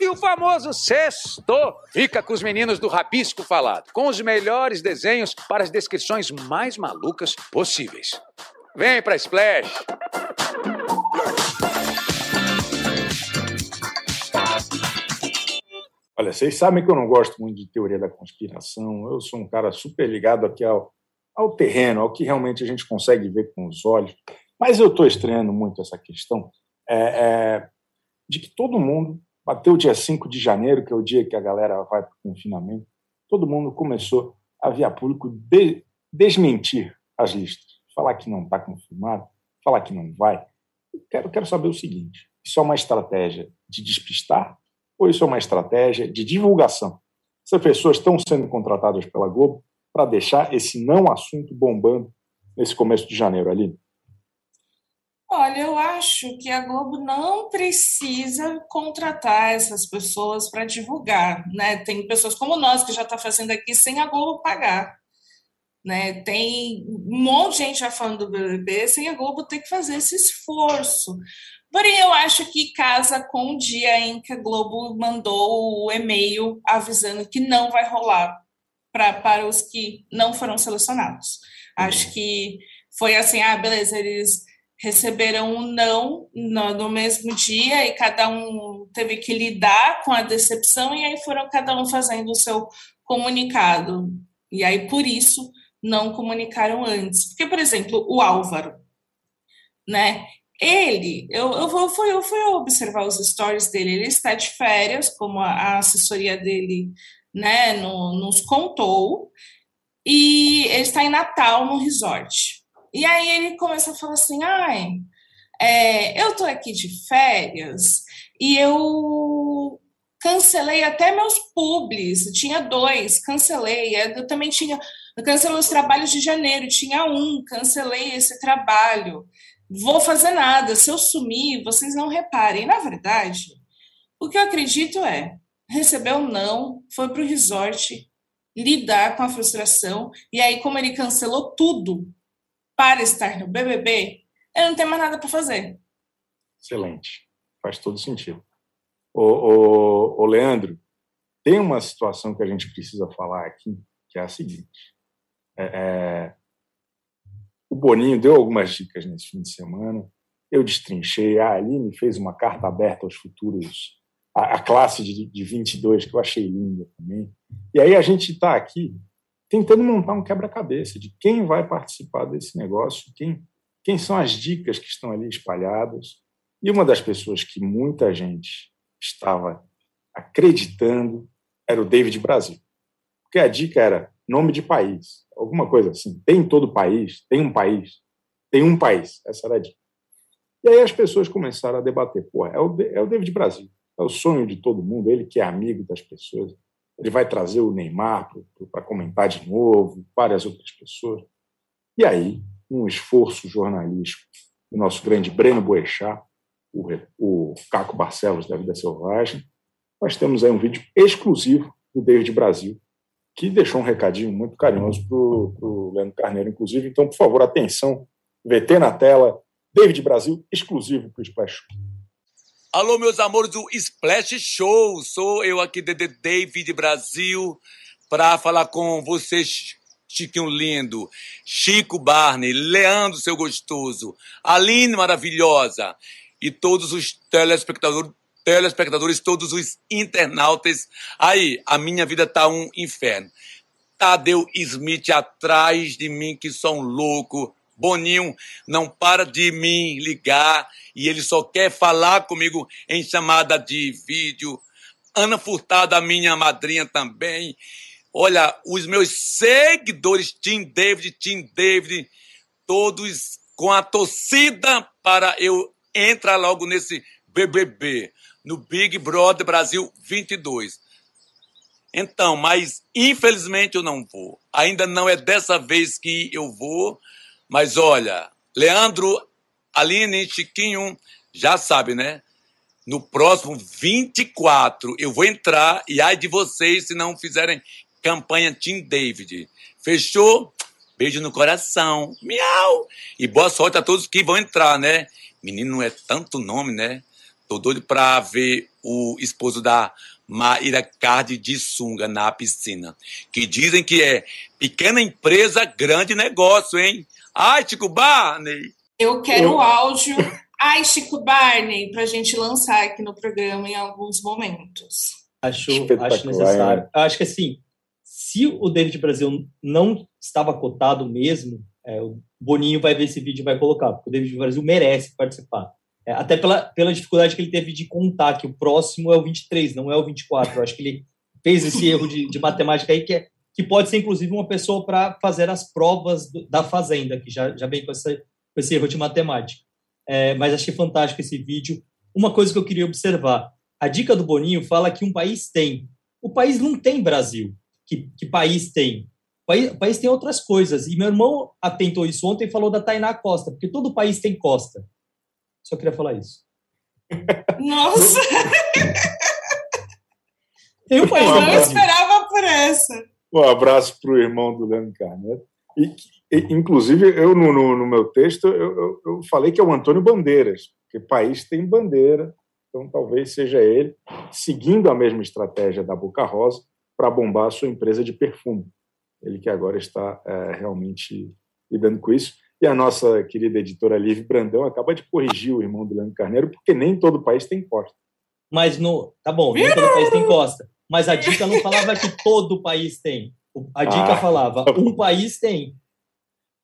E o famoso sexto fica com os meninos do Rabisco Falado, com os melhores desenhos para as descrições mais malucas possíveis. Vem pra Splash! Olha, vocês sabem que eu não gosto muito de teoria da conspiração. Eu sou um cara super ligado aqui ao, ao terreno, ao que realmente a gente consegue ver com os olhos. Mas eu estou estranhando muito essa questão é, é, de que todo mundo Bateu o dia 5 de janeiro, que é o dia que a galera vai para o confinamento, todo mundo começou a via público de, desmentir as listas, falar que não está confirmado, falar que não vai. Eu quero, quero saber o seguinte: isso é uma estratégia de despistar ou isso é uma estratégia de divulgação? Essas pessoas estão sendo contratadas pela Globo para deixar esse não assunto bombando nesse começo de janeiro ali? Olha, eu acho que a Globo não precisa contratar essas pessoas para divulgar, né? Tem pessoas como nós que já está fazendo aqui sem a Globo pagar, né? Tem um monte de gente já falando do BBB sem a Globo ter que fazer esse esforço. Porém, eu acho que casa com o dia em que a Globo mandou o e-mail avisando que não vai rolar pra, para os que não foram selecionados. Acho que foi assim, ah, beleza, eles receberam um não no, no, mesmo dia e cada um teve que lidar com a decepção e aí foram cada um fazendo o seu comunicado. E aí, por isso, não comunicaram antes. Porque, por exemplo, o Álvaro, né? Ele, eu, eu, vou, fui, eu fui observar os stories dele, ele está de férias, como a, assessoria dele né, no, nos contou, e ele está em Natal, no resort. E aí ele começa a falar assim: ai, é, eu tô aqui de férias e eu cancelei até meus publis, tinha dois, cancelei. Eu também tinha, eu cancelei os trabalhos de janeiro, tinha um, cancelei esse trabalho. Vou fazer nada, se eu sumir, vocês não reparem. Na verdade, o que eu acredito é, recebeu não, foi para o resort lidar com a frustração, e aí, como ele cancelou tudo, para estar no BBB, eu não tenho mais nada para fazer. Excelente. Faz todo sentido. O, Leandro, tem uma situação que a gente precisa falar aqui, que é a seguinte. É, é, o Boninho deu algumas dicas nesse fim de semana. Eu destrinchei. A Aline fez uma carta aberta aos futuros, a, a classe de, de 22, que eu achei linda também. E aí a gente está aqui tentando montar um quebra-cabeça de quem vai participar desse negócio, quem, quem são as dicas que estão ali espalhadas. E uma das pessoas que muita gente estava acreditando era o David Brasil. Porque a dica era nome de país, alguma coisa assim. Tem todo país, tem um país, tem um país. Essa era a dica. E aí as pessoas começaram a debater. Pô, é o, é o David Brasil. É o sonho de todo mundo, ele que é amigo das pessoas. Ele vai trazer o Neymar para comentar de novo, várias outras pessoas. E aí, um esforço jornalístico do nosso grande Breno Boechat, o, o Caco Barcelos da Vida Selvagem, nós temos aí um vídeo exclusivo do David Brasil, que deixou um recadinho muito carinhoso para o Leandro Carneiro, inclusive. Então, por favor, atenção, VT na tela, David Brasil, exclusivo para o Splash Alô, meus amores do Splash Show. Sou eu aqui, de David Brasil, para falar com vocês, Chiquinho Lindo, Chico Barney, Leandro, seu gostoso, Aline maravilhosa e todos os telespectadores, telespectadores, todos os internautas. Aí, a minha vida tá um inferno. Tadeu Smith atrás de mim, que sou um louco. Boninho não para de me ligar e ele só quer falar comigo em chamada de vídeo. Ana Furtado, a minha madrinha também. Olha, os meus seguidores, Tim David, Tim David, todos com a torcida para eu entrar logo nesse BBB, no Big Brother Brasil 22. Então, mas infelizmente eu não vou. Ainda não é dessa vez que eu vou, mas olha, Leandro, Aline, Chiquinho, já sabe, né? No próximo 24 eu vou entrar e ai de vocês se não fizerem campanha Team David. Fechou? Beijo no coração. Miau! E boa sorte a todos que vão entrar, né? Menino, não é tanto nome, né? Tô doido pra ver o esposo da Maíra Card de sunga na piscina. Que dizem que é pequena empresa, grande negócio, hein? Ai, Chico Barney! Eu quero o áudio. Ai, Chico Barney, pra gente lançar aqui no programa em alguns momentos. Acho, acho necessário. Acho que assim, se o David Brasil não estava cotado mesmo, é, o Boninho vai ver esse vídeo e vai colocar, porque o David Brasil merece participar. É, até pela, pela dificuldade que ele teve de contar que o próximo é o 23, não é o 24. Eu acho que ele fez esse erro de, de matemática aí, que, é, que pode ser, inclusive, uma pessoa para fazer as provas do, da Fazenda, que já, já vem com, essa, com esse erro de matemática. É, mas achei fantástico esse vídeo. Uma coisa que eu queria observar: a dica do Boninho fala que um país tem. O país não tem Brasil. Que, que país tem? O país, o país tem outras coisas. E meu irmão atentou isso ontem e falou da Tainá Costa, porque todo país tem costa. Só queria falar isso. Nossa! Tem um país Eu não esperava por essa. Um abraço para o irmão do Leandro Carneiro. E, e, inclusive, eu no, no, no meu texto, eu, eu, eu, falei que é o Antônio Bandeiras, porque país tem bandeira, então talvez seja ele, seguindo a mesma estratégia da Boca Rosa, para bombar a sua empresa de perfume. Ele que agora está é, realmente lidando com isso. E a nossa querida editora Liv Brandão acaba de corrigir o irmão do Leandro Carneiro, porque nem todo país tem costa. Mas no. Tá bom, nem todo país tem costa. Mas a dica não falava que todo país tem. A dica ah, falava, um país tem.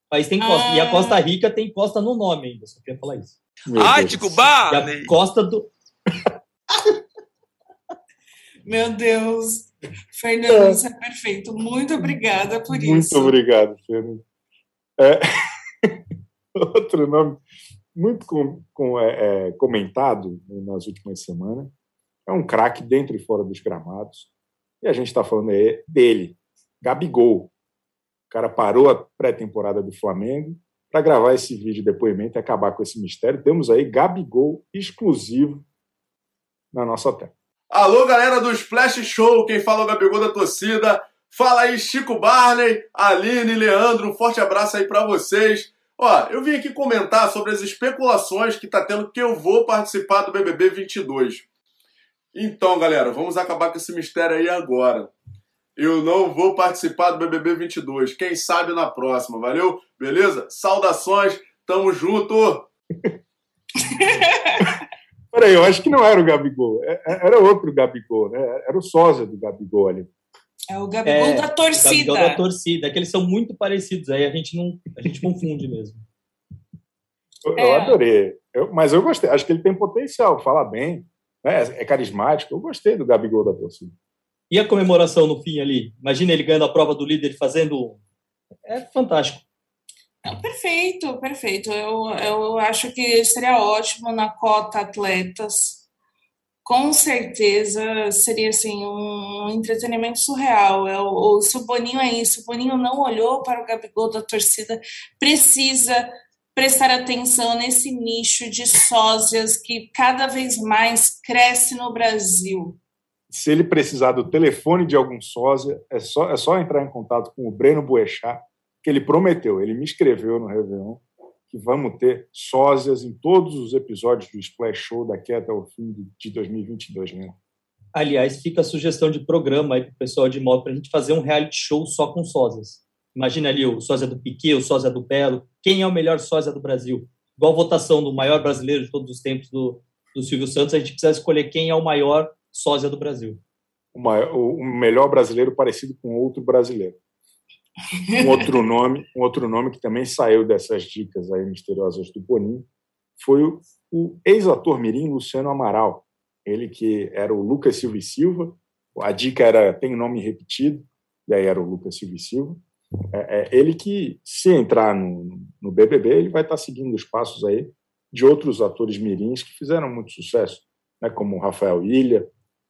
O país tem costa. Ah. E a Costa Rica tem costa no nome ainda. Só queria falar isso. Ático Bar! a costa do. (laughs) Meu Deus. Fernando, você é perfeito. Muito obrigada por Muito isso. Muito obrigado, Fernando. É... (laughs) Outro nome muito com, com, é, é, comentado nas últimas semanas é um craque dentro e fora dos gramados. E a gente está falando dele, Gabigol. O cara parou a pré-temporada do Flamengo para gravar esse vídeo de depoimento e acabar com esse mistério. Temos aí Gabigol exclusivo na nossa tela. Alô, galera do Splash Show, quem fala é o Gabigol da torcida. Fala aí, Chico Barney, Aline, Leandro, um forte abraço aí para vocês. Ó, eu vim aqui comentar sobre as especulações que tá tendo que eu vou participar do BBB 22. Então, galera, vamos acabar com esse mistério aí agora. Eu não vou participar do BBB 22. Quem sabe na próxima, valeu? Beleza? Saudações, tamo junto! (laughs) Peraí, eu acho que não era o Gabigol. É, é, era outro Gabigol, né? Era o sósia do Gabigol ali. É o Gabigol é, da torcida. Gabigol da torcida, é que eles são muito parecidos, aí a gente não a gente confunde mesmo. Eu, é. eu adorei, eu, mas eu gostei, acho que ele tem potencial, fala bem, né? é carismático, eu gostei do Gabigol da torcida. E a comemoração no fim ali? Imagina ele ganhando a prova do líder fazendo. É fantástico. perfeito, perfeito. Eu, eu acho que seria ótimo na cota atletas com certeza seria assim um entretenimento surreal. É, o, se o Boninho é isso, o Boninho não olhou para o Gabigol da torcida, precisa prestar atenção nesse nicho de sósias que cada vez mais cresce no Brasil. Se ele precisar do telefone de algum sósia, é só, é só entrar em contato com o Breno Boechat, que ele prometeu, ele me escreveu no Réveillon, que vamos ter sósias em todos os episódios do Splash Show daqui até o fim de 2022 né? Aliás, fica a sugestão de programa aí para o pessoal de moto para a gente fazer um reality show só com sósias. Imagina ali o sósia do Piquet, o sósia do Belo. Quem é o melhor sósia do Brasil? Igual a votação do maior brasileiro de todos os tempos do, do Silvio Santos, a gente precisa escolher quem é o maior sósia do Brasil. O, maior, o melhor brasileiro parecido com outro brasileiro. Um outro (laughs) nome, um outro nome que também saiu dessas dicas aí misteriosas do Boninho foi o, o ex-ator mirim Luciano Amaral. Ele que era o Lucas Silva e Silva. A dica era tem nome repetido, e aí era o Lucas Silva e Silva. É, é, ele que, se entrar no, no BBB, ele vai estar seguindo os passos aí de outros atores mirins que fizeram muito sucesso, né, como o Rafael Ilha,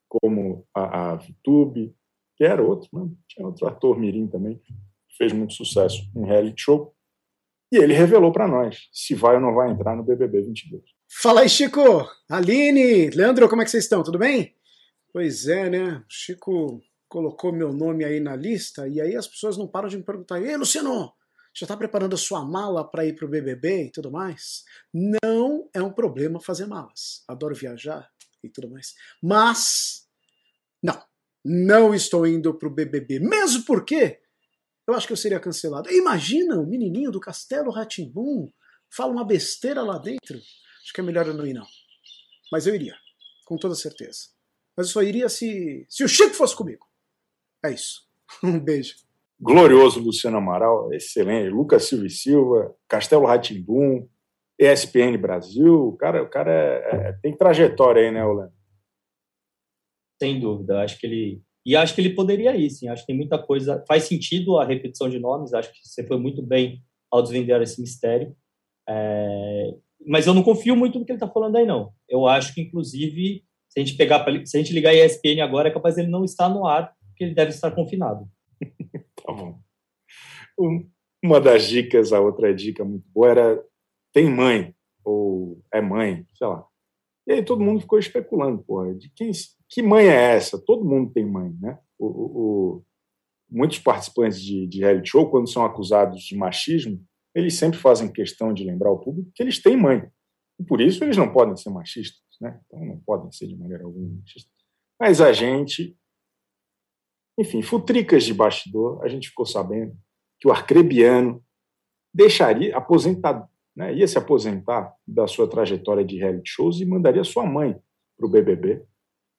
como a, a Vitube, que era outro, né? tinha outro ator mirim também, que fez muito sucesso em reality show, e ele revelou para nós se vai ou não vai entrar no BBB 22. Fala aí, Chico! Aline, Leandro, como é que vocês estão? Tudo bem? Pois é, né? Chico colocou meu nome aí na lista e aí as pessoas não param de me perguntar: Ei, Luciano, já está preparando a sua mala para ir para o BBB e tudo mais? Não é um problema fazer malas. Adoro viajar e tudo mais. Mas, não, não estou indo para o BBB. Mesmo porque eu acho que eu seria cancelado. Imagina o menininho do Castelo Ratimbum fala uma besteira lá dentro. Acho que é melhor eu não ir, não. Mas eu iria, com toda certeza. Mas eu só iria se, se o Chico fosse comigo. É isso. (laughs) Um beijo. Glorioso Luciano Amaral, excelente. Lucas Silva e Silva, Castelo Ratimbum, ESPN Brasil. O cara, o cara é, é, tem trajetória aí, né, Olano? Sem dúvida. Acho que ele. E acho que ele poderia ir, sim. Acho que tem muita coisa. Faz sentido a repetição de nomes. Acho que você foi muito bem ao desvendar esse mistério. É... Mas eu não confio muito no que ele está falando aí, não. Eu acho que, inclusive, se a gente pegar, se a gente ligar a ESPN agora, é capaz ele não estar no ar, porque ele deve estar confinado. (laughs) tá bom. Uma das dicas, a outra dica muito boa era tem mãe ou é mãe, sei lá. E aí todo mundo ficou especulando, porra, de quem, que mãe é essa? Todo mundo tem mãe, né? O, o, o, muitos participantes de, de reality show, quando são acusados de machismo, eles sempre fazem questão de lembrar ao público que eles têm mãe. E por isso eles não podem ser machistas, né? Então não podem ser de maneira alguma machistas. Mas a gente, enfim, futricas de bastidor, a gente ficou sabendo que o arcrebiano deixaria aposentado, né, ia se aposentar da sua trajetória de reality shows e mandaria sua mãe para o BBB.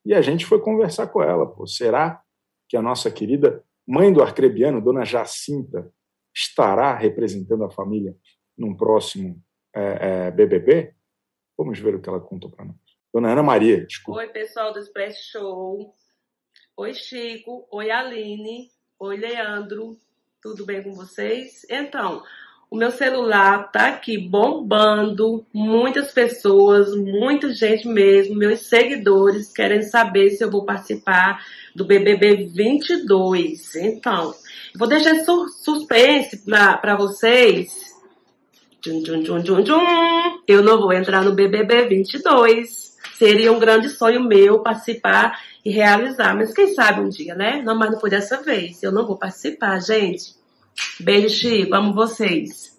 E a gente foi conversar com ela. Pô, será que a nossa querida mãe do arcrebiano, dona Jacinta, estará representando a família num próximo é, é, BBB? Vamos ver o que ela contou para nós. Dona Ana Maria, desculpa. Oi, pessoal do Express Show. Oi, Chico. Oi, Aline. Oi, Leandro. Tudo bem com vocês? Então, o meu celular tá aqui bombando, muitas pessoas, muita gente mesmo, meus seguidores querem saber se eu vou participar do BBB 22. Então, vou deixar suspense para vocês. Tchum, tchum, tchum, tchum, tchum. Eu não vou entrar no BBB 22. Seria um grande sonho meu participar e realizar, mas quem sabe um dia, né? Não, mas não foi dessa vez. Eu não vou participar, gente. Beijo, Chico. Amo vocês.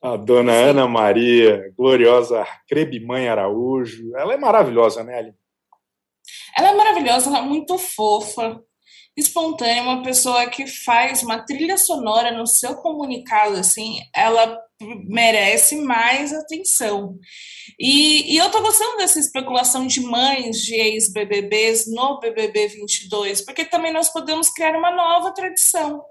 A dona Sim. Ana Maria, gloriosa Crebimãe Araújo. Ela é maravilhosa, né, Aline? Ela é maravilhosa, ela é muito fofa, espontânea, uma pessoa que faz uma trilha sonora no seu comunicado, assim, ela merece mais atenção. E, e eu tô gostando dessa especulação de mães de ex-BBBs no BBB 22, porque também nós podemos criar uma nova tradição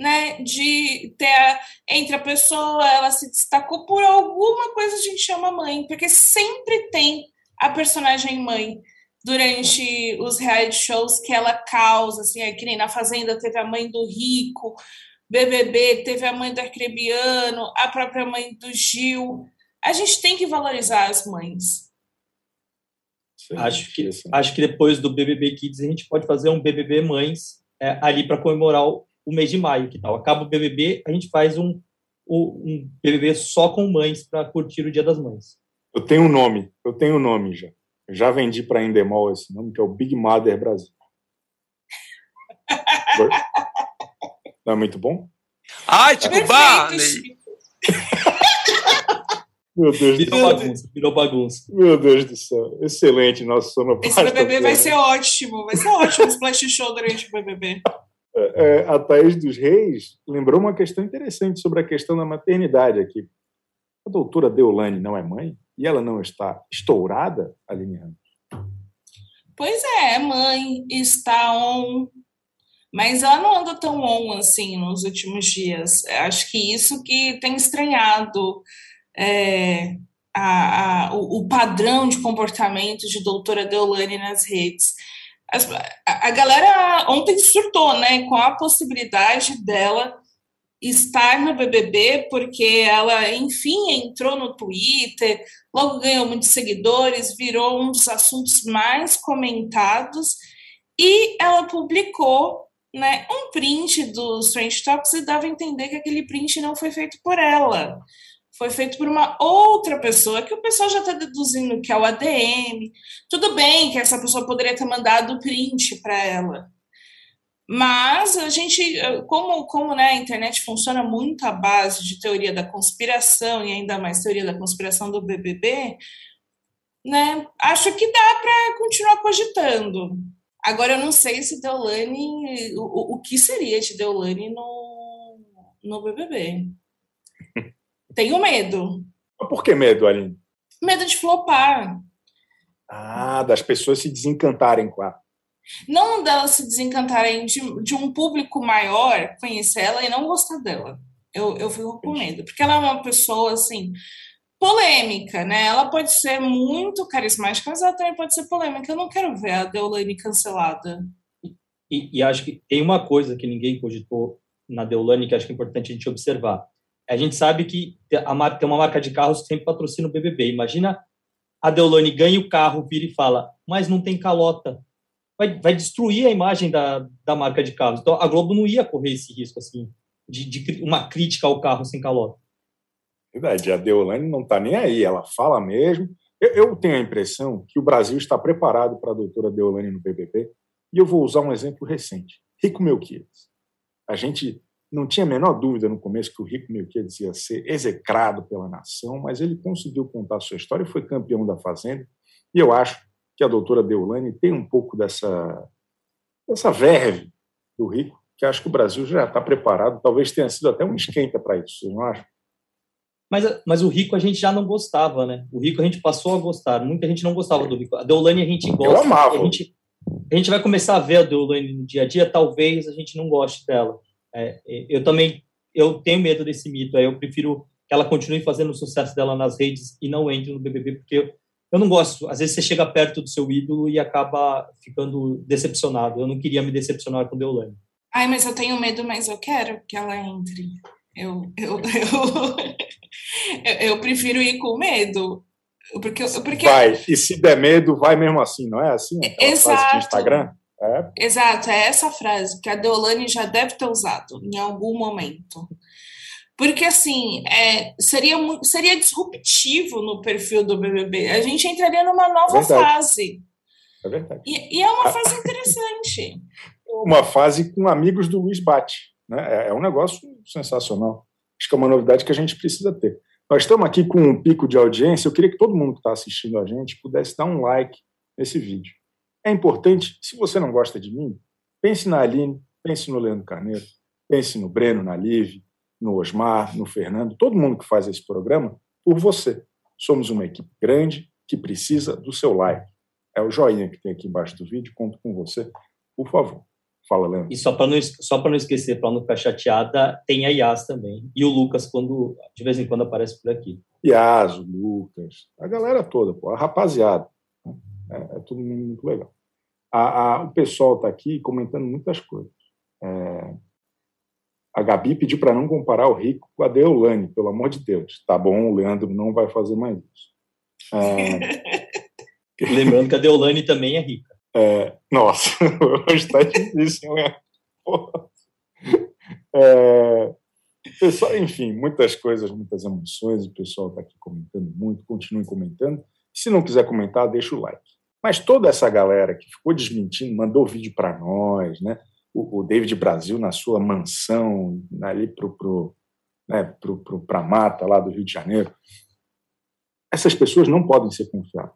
né, de ter a, entre a pessoa, ela se destacou por alguma coisa a gente chama mãe, porque sempre tem a personagem mãe durante os reality shows que ela causa, assim, é que nem na Fazenda teve a mãe do Rico, BBB teve a mãe do Arcrebiano, a própria mãe do Gil. A gente tem que valorizar as mães. acho que, acho que depois do BBB Kids a gente pode fazer um BBB Mães é, ali para comemorar o mês de maio, que tal? Acaba o BBB, a gente faz um, um BBB só com mães para curtir o Dia das Mães. Eu tenho um nome, eu tenho um nome já. Eu já vendi para a Endemol esse nome, que é o Big Mother Brasil. (laughs) Não é muito bom? Ai, tipo Barney! Meu Deus virou do bagunça, virou bagunça. Meu Deus do céu. Excelente nosso sonoplastia. Esse BBB vai ser ótimo. Vai ser ótimo o Splash Show durante o BBB. É, é, a Thaís dos Reis lembrou uma questão interessante sobre a questão da maternidade aqui. A doutora Deolane não é mãe? E ela não está estourada, Aline Ramos? Pois é, mãe, está on, mas ela não anda tão on assim nos últimos dias. Acho que isso que tem estranhado é, a, a, o, o padrão de comportamento de doutora Deolane nas redes a galera ontem surtou, né, com a possibilidade dela estar no BBB, porque ela, enfim, entrou no Twitter, logo ganhou muitos seguidores, virou um dos assuntos mais comentados, e ela publicou né, um print dos Strange Talks e dava a entender que aquele print não foi feito por ela. Foi feito por uma outra pessoa, que o pessoal já está deduzindo que é o ADM. Tudo bem que essa pessoa poderia ter mandado o print para ela. Mas a gente, como, como né, a internet funciona muito à base de teoria da conspiração e ainda mais teoria da conspiração do BBB, né, acho que dá para continuar cogitando. Agora, eu não sei se Deolane. O, o que seria de Deolane no, no BBB? (laughs) Tenho medo. Por que medo, Aline? Medo de flopar. Ah, das pessoas se desencantarem com a. Não delas se desencantarem de, de um público maior conhecer ela e não gostar dela. Eu, eu fico com medo. Porque ela é uma pessoa, assim, polêmica, né? Ela pode ser muito carismática, mas ela também pode ser polêmica. Eu não quero ver a Deolane cancelada. E, e, acho que tem uma coisa que ninguém cogitou na Deolane que acho que é importante a gente observar. A gente sabe que a marca, tem uma marca de carros que sempre patrocina o BBB. Imagina a Deolane ganha o carro, vira e fala, mas não tem calota. Vai, vai destruir a imagem da, da marca de carros. Então a Globo não ia correr esse risco assim de, de uma crítica ao carro sem calota. Verdade, a Deolane não está nem aí, ela fala mesmo. Eu, eu, tenho a impressão que o Brasil está preparado para a doutora Deolane no BBB, e eu vou usar um exemplo recente. Rico Melquiades. A gente não tinha a menor dúvida no começo que o Rico Melquiades ia ser execrado pela nação, mas ele conseguiu contar a sua história foi campeão da Fazenda. E eu acho que a doutora Deolane tem um pouco dessa, dessa verve do Rico, que acho que o Brasil já está preparado. Talvez tenha sido até um esquenta para isso, você não acha? Mas, mas o Rico a gente já não gostava, né? O Rico a gente passou a gostar. Muita gente não gostava do Rico. A Deolane a gente gosta. Eu amava. A gente, a gente vai começar a ver a Deolane no dia a dia, talvez a gente não goste dela. É, eu também eu tenho medo desse mito. Eu prefiro que ela continue fazendo o sucesso dela nas redes e não entre no BBB, porque eu, não gosto. Às vezes você chega perto do seu ídolo e acaba ficando decepcionado. Eu não queria me decepcionar com Deolane. Ai, mas eu tenho medo, mas eu quero que ela entre. Eu, eu, eu, (laughs) eu, prefiro ir com medo. Porque, porque... Vai, e se der medo, vai mesmo assim, não é assim? Exato. Instagram? É. Exato, é essa frase que a Deolane já deve ter usado em algum momento. Porque, assim, é, seria, seria disruptivo no perfil do BBB. A gente entraria numa nova é fase. É verdade. E, e, é uma fase interessante. (laughs) Uma fase com amigos do Luiz Bate. Né? É, é um negócio sensacional. Acho que é uma novidade que a gente precisa ter. Nós estamos aqui com um pico de audiência. Eu queria que todo mundo que está assistindo a gente pudesse dar um like nesse vídeo. É importante, se você não gosta de mim, pense na Aline, pense no Leandro Carneiro, pense no Breno, na Live, no Osmar, no Fernando, todo mundo que faz esse programa, por você. Somos uma equipe grande que precisa do seu like. É o joinha que tem aqui embaixo do vídeo, conto com você, por favor. Fala, Leandro. E só para não, só não esquecer, para não ficar chateada, tem a Yas também. E o Lucas, quando de vez em quando aparece por aqui. Yas, o Lucas, a galera toda, pô, a rapaziada. É, é tudo muito legal. A, a, o pessoal está aqui comentando muitas coisas. É, a Gabi pediu para não comparar o Rico com a Deolane, pelo amor de Deus. Tá bom, o Leandro não vai fazer mais isso. É... (laughs) Lembrando que a Deolane também é rica. É, nossa, (laughs) hoje está difícil, né? É, pessoal, enfim, muitas coisas, muitas emoções. O pessoal está aqui comentando muito, continue comentando. Se não quiser comentar, deixa o like. Mas toda essa galera que ficou desmentindo, mandou vídeo para nós, né? O, o, David Brasil na sua mansão ali para pro, né, pro, pro, a mata lá do Rio de Janeiro. Essas pessoas não podem ser confiadas.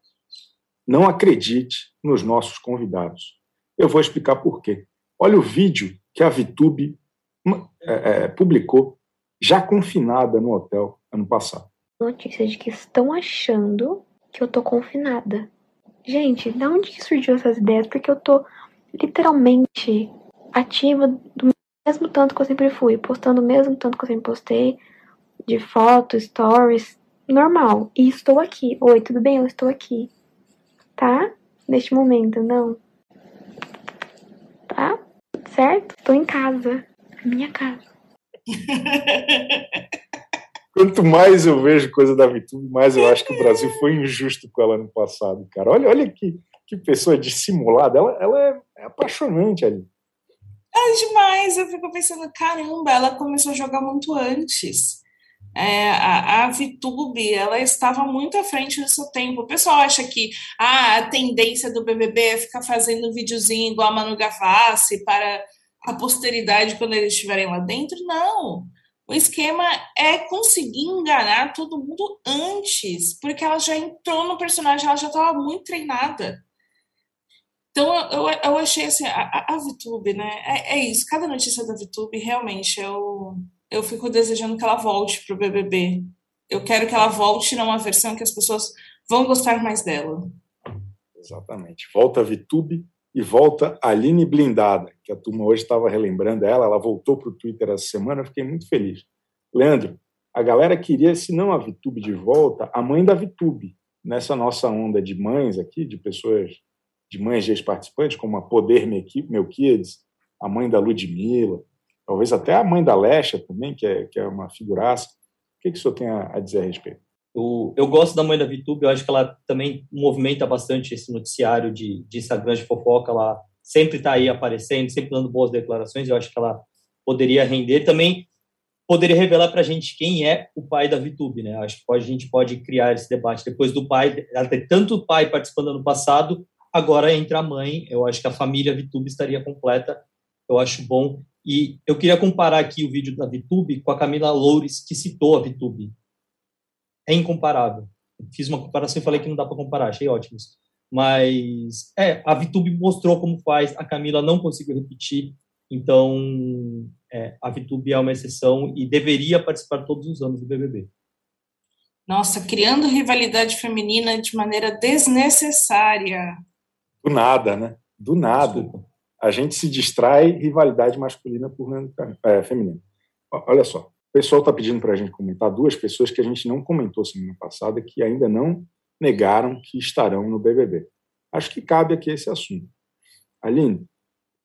Não acredite nos nossos convidados. Eu vou explicar por quê. Olha o vídeo que a Vitube é, é, publicou, já confinada no hotel ano passado. Notícia de que estão achando que eu tô confinada. Gente, de onde que surgiu essas ideias? Porque eu tô literalmente ativa do mesmo tanto que eu sempre fui, postando o mesmo tanto que eu sempre postei, de fotos, stories, normal. E estou aqui. Oi, tudo bem? Eu estou aqui tá? Neste momento, não. Tá? Certo? Estou em casa. Minha casa. (laughs) Quanto mais eu vejo coisa da VTube, mais eu acho que o Brasil foi injusto com ela no passado, cara. Olha, olha que, que pessoa dissimulada. Ela, ela é, é apaixonante ali. É demais, eu fico pensando, caramba, ela começou a jogar muito antes. É, a, a VTube, ela estava muito à frente do seu tempo. O pessoal acha que ah, a tendência do BBB é ficar fazendo videozinho igual a Manu Gavassi para a posteridade quando eles estiverem lá dentro. Não. O esquema é conseguir enganar todo mundo antes, porque ela já entrou no personagem, ela já estava muito treinada. Então, eu, eu achei assim, a, a VTube, né? É, é, isso, cada notícia da VTube, realmente, eu, eu fico desejando que ela volte para o BBB. Eu quero que ela volte numa versão que as pessoas vão gostar mais dela. Exatamente. Volta a VTube e volta a Aline Blindada, que a turma hoje estava relembrando ela, ela voltou para o Twitter essa semana, eu fiquei muito feliz. Leandro, a galera queria, se não a VTube de volta, a mãe da VTube, nessa nossa onda de mães aqui, de pessoas de mães de ex-participantes, como a Poder Melquides, a mãe da Ludmilla, talvez até a mãe da Lecha também, que é, que é uma figuraça. O que, que o senhor tem a, a dizer a respeito? Eu, eu, gosto da mãe da VTube, eu acho que ela também movimenta bastante esse noticiário de, de Instagram de fofoca, ela sempre está aí aparecendo, sempre dando boas declarações, eu acho que ela poderia render. Também poderia revelar para a gente quem é o pai da VTube, né? Acho que a gente pode criar esse debate depois do pai, ela tem tanto pai participando no passado, Agora entra a mãe, eu acho que a família VTube estaria completa, eu acho bom. E eu queria comparar aqui o vídeo da VTube com a Camila Loures, que citou a VTube. É incomparável. Fiz uma comparação e falei que não dá para comparar, achei ótimo. Mas, é, a VTube mostrou como faz, a Camila não conseguiu repetir, então é, a VTube é uma exceção e deveria participar todos os anos do BBB. Nossa, criando rivalidade feminina de maneira desnecessária. Do nada, né? Do nada. Desculpa. A gente se distrai rivalidade masculina por é, feminina. Olha só, o pessoal está pedindo para a gente comentar duas pessoas que a gente não comentou semana passada que ainda não negaram que estarão no BBB. Acho que cabe aqui esse assunto. Aline,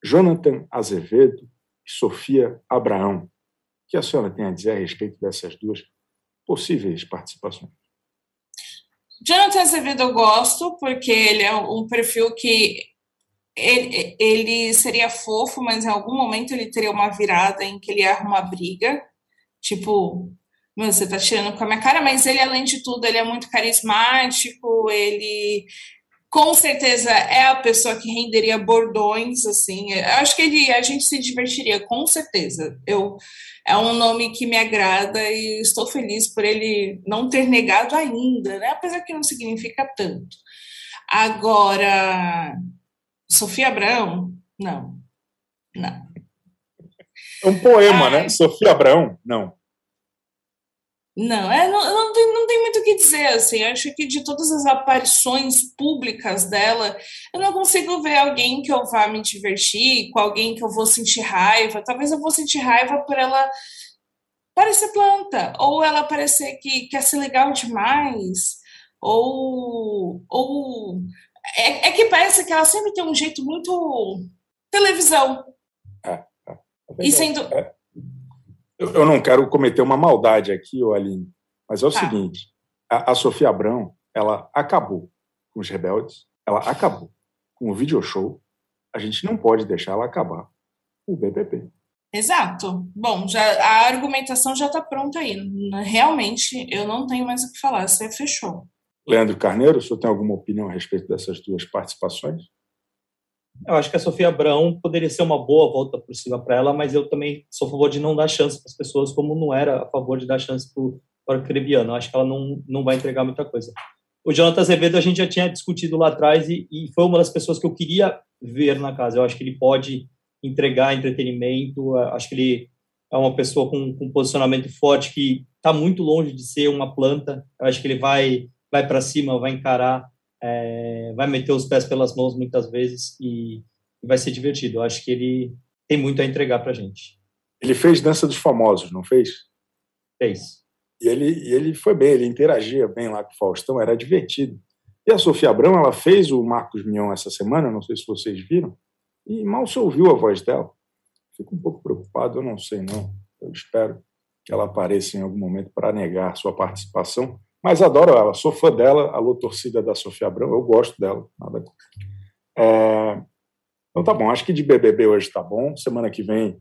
Jonathan Azevedo e Sofia Abraão. O que a senhora tem a dizer a respeito dessas duas possíveis participações? Jonathan Azevedo eu gosto, porque ele é um perfil que ele, ele seria fofo, mas em algum momento ele teria uma virada em que ele arruma uma briga. Tipo, você tá tirando com a minha cara, mas ele, além de tudo, ele é muito carismático, ele com certeza é a pessoa que renderia bordões, assim. Eu acho que ele, a gente se divertiria, com certeza. Eu é um nome que me agrada e estou feliz por ele não ter negado ainda, né? Apesar que não significa tanto. Agora, Sofia Abrão, não. Não. É um poema, Ai. né? Sofia Abrão, não. Não, é, não, não, tem, não tem muito o que dizer, assim, acho que de todas as aparições públicas dela, eu não consigo ver alguém que eu vá me divertir, com alguém que eu vou sentir raiva, talvez eu vou sentir raiva por ela parecer planta, ou ela parecer que quer ser legal demais, ou... ou é, é que parece que ela sempre tem um jeito muito televisão. É, é, é e sendo... É eu, não quero cometer uma maldade aqui, Aline, mas é o tá. seguinte: a, a Sofia Abrão, ela acabou com os rebeldes, ela acabou com o video show. A gente não pode deixar ela acabar com o BBB. Exato. Bom, já a argumentação já está pronta aí. Realmente, eu não tenho mais o que falar. Você fechou. Leandro Carneiro, o senhor tem alguma opinião a respeito dessas duas participações? Eu acho que a Sofia Abrão poderia ser uma boa volta cima para ela, mas eu também sou a favor de não dar chance para as pessoas, como não era a favor de dar chance para o Crebiano. Acho que ela não, não vai entregar muita coisa. O Jonathan Azevedo a gente já tinha discutido lá atrás e, e foi uma das pessoas que eu queria ver na casa. Eu acho que ele pode entregar entretenimento, acho que ele é uma pessoa com, com um posicionamento forte que está muito longe de ser uma planta. Eu acho que ele vai vai para cima, vai encarar é, vai meter os pés pelas mãos muitas vezes e, e vai ser divertido. Eu acho que ele tem muito a entregar para a gente. Ele fez Dança dos Famosos, não fez? Fez. E ele, e ele foi bem, ele interagia bem lá com o Faustão, era divertido. E a Sofia Abrão, ela fez o Marcos Mion essa semana, não sei se vocês viram, e mal se ouviu a voz dela. Fico um pouco preocupado, eu não sei não. Eu espero que ela apareça em algum momento para negar sua participação. Mas adoro ela, sou fã dela, alô torcida da Sofia Abrão, eu gosto dela. Nada é... Então tá bom, acho que de BBB hoje tá bom. Semana que vem,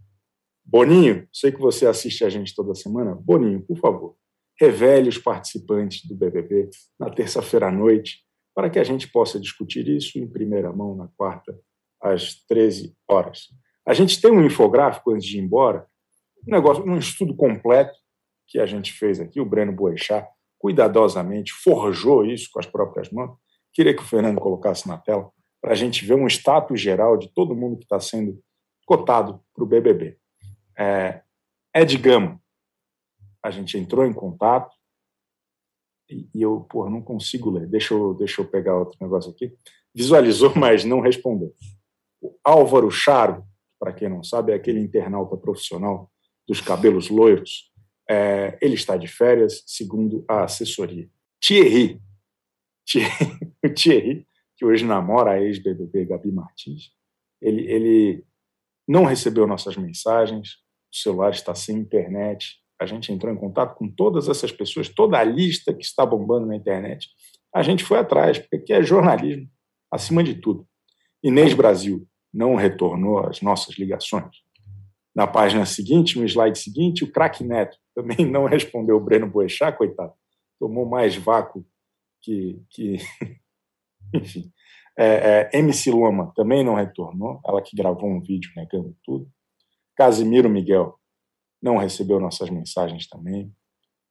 Boninho, sei que você assiste a gente toda semana. Boninho, por favor, revele os participantes do BBB na terça-feira à noite, para que a gente possa discutir isso em primeira mão na quarta, às 13 horas. A gente tem um infográfico antes de ir embora, um negócio, um estudo completo que a gente fez aqui, o Breno Boechat cuidadosamente forjou isso com as próprias mãos. Queria que o Fernando colocasse na tela para a gente ver um status geral de todo mundo que está sendo cotado para o BBB. É, Ed Gama, a gente entrou em contato e, e eu, porra, não consigo ler. Deixa eu, deixa eu pegar outro negócio aqui. Visualizou, (laughs) mas não respondeu. O Álvaro Charo, para quem não sabe, é aquele internauta profissional dos cabelos loiros. É, ele está de férias, segundo a assessoria. Thierry, Thierry, (laughs) o Thierry, que hoje namora a ex-BBB Gabi Martins, ele, ele não recebeu nossas mensagens, o celular está sem internet. A gente entrou em contato com todas essas pessoas, toda a lista que está bombando na internet. A gente foi atrás, porque aqui é jornalismo, acima de tudo. Inês Brasil não retornou as nossas ligações. Na página seguinte, no slide seguinte, o craque Neto também não respondeu o Breno Boechat, coitado. Tomou mais vácuo que. que... (laughs) Enfim. É, é, MC Loma também não retornou, ela que gravou um vídeo negando tudo. Casimiro Miguel não recebeu nossas mensagens também.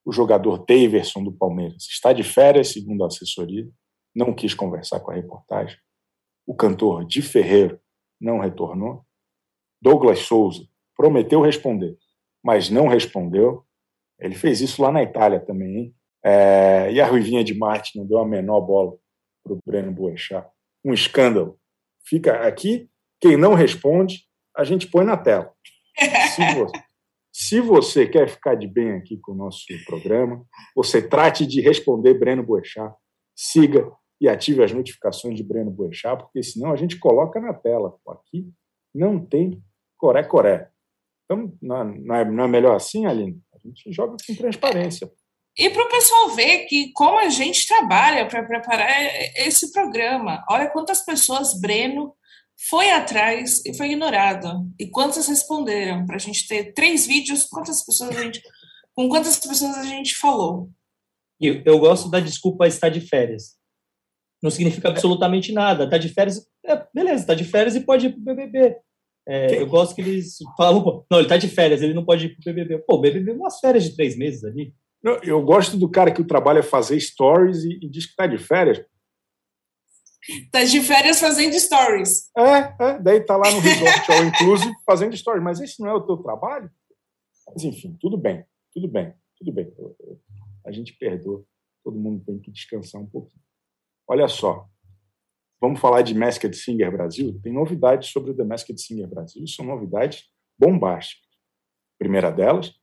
O jogador Daverson do Palmeiras está de férias, segundo a assessoria, não quis conversar com a reportagem. O cantor Di Ferreiro não retornou. Douglas Souza prometeu responder, mas não respondeu. Ele fez isso lá na Itália também? É, e a Ruivinha de Marte não deu a menor bola para o Breno Boechat um escândalo. Fica aqui, quem não responde, a gente põe na tela. Se você, (laughs) se você quer ficar de bem aqui com o nosso programa, você trate de responder Breno Boechat, siga e ative as notificações de Breno Boechat, porque senão a gente coloca na tela. Aqui não tem coré-coré. Então, não é, não é melhor assim, Aline? A gente joga com transparência. E para o pessoal ver que como a gente trabalha para preparar esse programa. Olha quantas pessoas Breno foi atrás e foi ignorado. E quantas responderam? Para a gente ter três vídeos, quantas pessoas a gente, com quantas pessoas a gente falou. Eu, eu gosto da desculpa estar de férias. Não significa absolutamente nada. Está de férias, é, beleza, está de férias e pode ir para o BBB. É, eu gosto que eles falam, não, ele está de férias, ele não pode ir para o BBB. Pô, o BBB é umas férias de três meses ali. Eu gosto do cara que o trabalho é fazer stories e, e diz que está de férias. Está de férias fazendo stories. É, é daí está lá no resort all inclusive (laughs) fazendo stories. Mas esse não é o teu trabalho? Mas enfim, tudo bem, tudo bem, tudo bem. A gente perdoa. Todo mundo tem que descansar um pouquinho. Olha só, vamos falar de Masked Singer Brasil. Tem novidades sobre o The Masked Singer Brasil. São novidades bombásticas. A primeira delas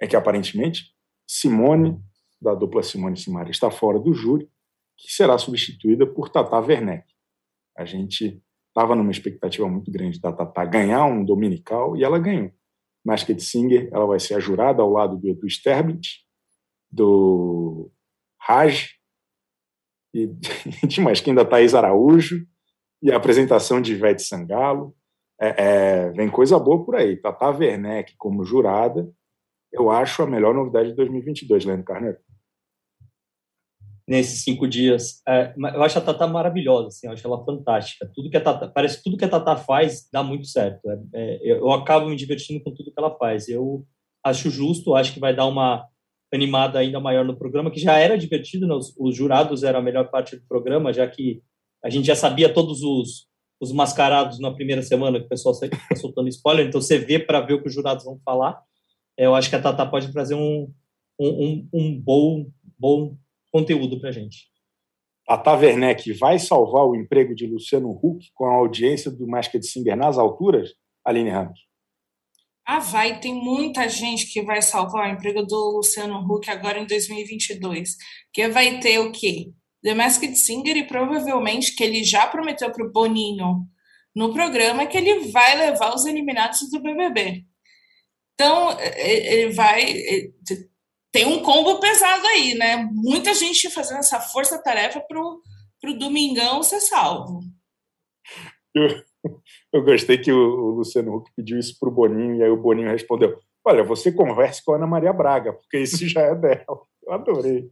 é que aparentemente Simone, da dupla Simone Simaria, está fora do júri, que será substituída por Tata Werneck. A gente estava numa expectativa muito grande da Tata ganhar um dominical e ela ganhou. Masked Singer, ela vai ser a jurada ao lado do Edu Sterblit, do Raj e (laughs) de mais quem da Thaís Araújo e a apresentação de Ivete Sangalo. É, é, vem coisa boa por aí. Tata Werneck como jurada eu acho a melhor novidade de 2022, Leandro Carneiro. Nesses cinco dias. É, eu acho a Tata maravilhosa, assim, eu acho ela fantástica. Tudo que a Tata, parece que tudo que a Tata faz dá muito certo. É, é, eu acabo me divertindo com tudo que ela faz. Eu acho justo, acho que vai dar uma animada ainda maior no programa, que já era divertido, né? os, os jurados eram a melhor parte do programa, já que a gente já sabia todos os, os mascarados na primeira semana, que o pessoal está soltando spoiler, então você vê para ver o que os jurados vão falar eu acho que a Tata pode trazer um, um, um bom, bom conteúdo para a gente. A Tavernec vai salvar o emprego de Luciano Huck com a audiência do Masked Singer nas alturas, Aline Ramos? Ah, vai. Tem muita gente que vai salvar o emprego do Luciano Huck agora em 2022. Que vai ter o quê? The Masked Singer e provavelmente que ele já prometeu para o Boninho no programa que ele vai levar os eliminados do BBB. Então, é, é, ele vai. É, tem um combo pesado aí, né? Muita gente fazendo essa força-tarefa para o Domingão ser salvo. Eu, gostei que o Luciano Huck pediu isso para o Boninho e aí o Boninho respondeu: Olha, você converse com a Ana Maria Braga, porque isso já é dela. (laughs) Eu adorei.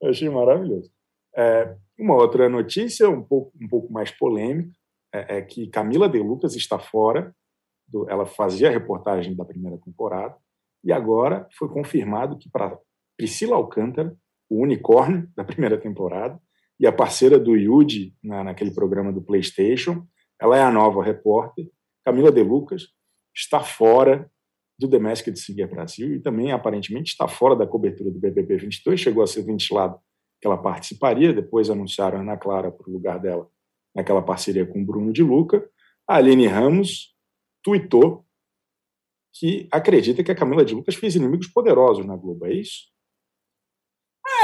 Eu achei maravilhoso. É, uma outra notícia, um pouco, um pouco mais polêmica, é, é que Camila De Lucas está fora. Do, ela fazia a reportagem da primeira temporada e agora foi confirmado que para Priscila Alcântara, o unicórnio da primeira temporada, e a parceira do Yudi na, naquele programa do PlayStation, ela é a nova repórter. Camila De Lucas está fora do The Masked Singer Brasil e também aparentemente está fora da cobertura do BBB 22. Chegou a ser ventilado que ela participaria, depois anunciaram a Ana Clara para o lugar dela naquela parceria com o Bruno de Luca. A Aline Ramos tuitou que acredita que a Camila de Lucas fez inimigos poderosos na Globo, é isso?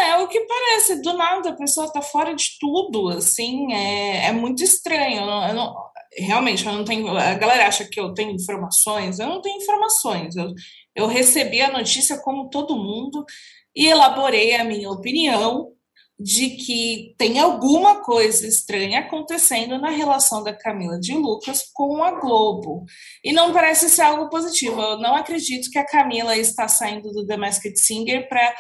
É o que parece, do nada a pessoa está fora de tudo, assim, é, é muito estranho. Eu não, eu não, realmente, eu não tenho. A galera acha que eu tenho informações, eu não tenho informações. Eu, eu recebi a notícia como todo mundo e elaborei a minha opinião de que tem alguma coisa estranha acontecendo na relação da Camila de Lucas com a Globo. E não parece ser algo positivo. Eu não acredito que a Camila está saindo do The Masked Singer para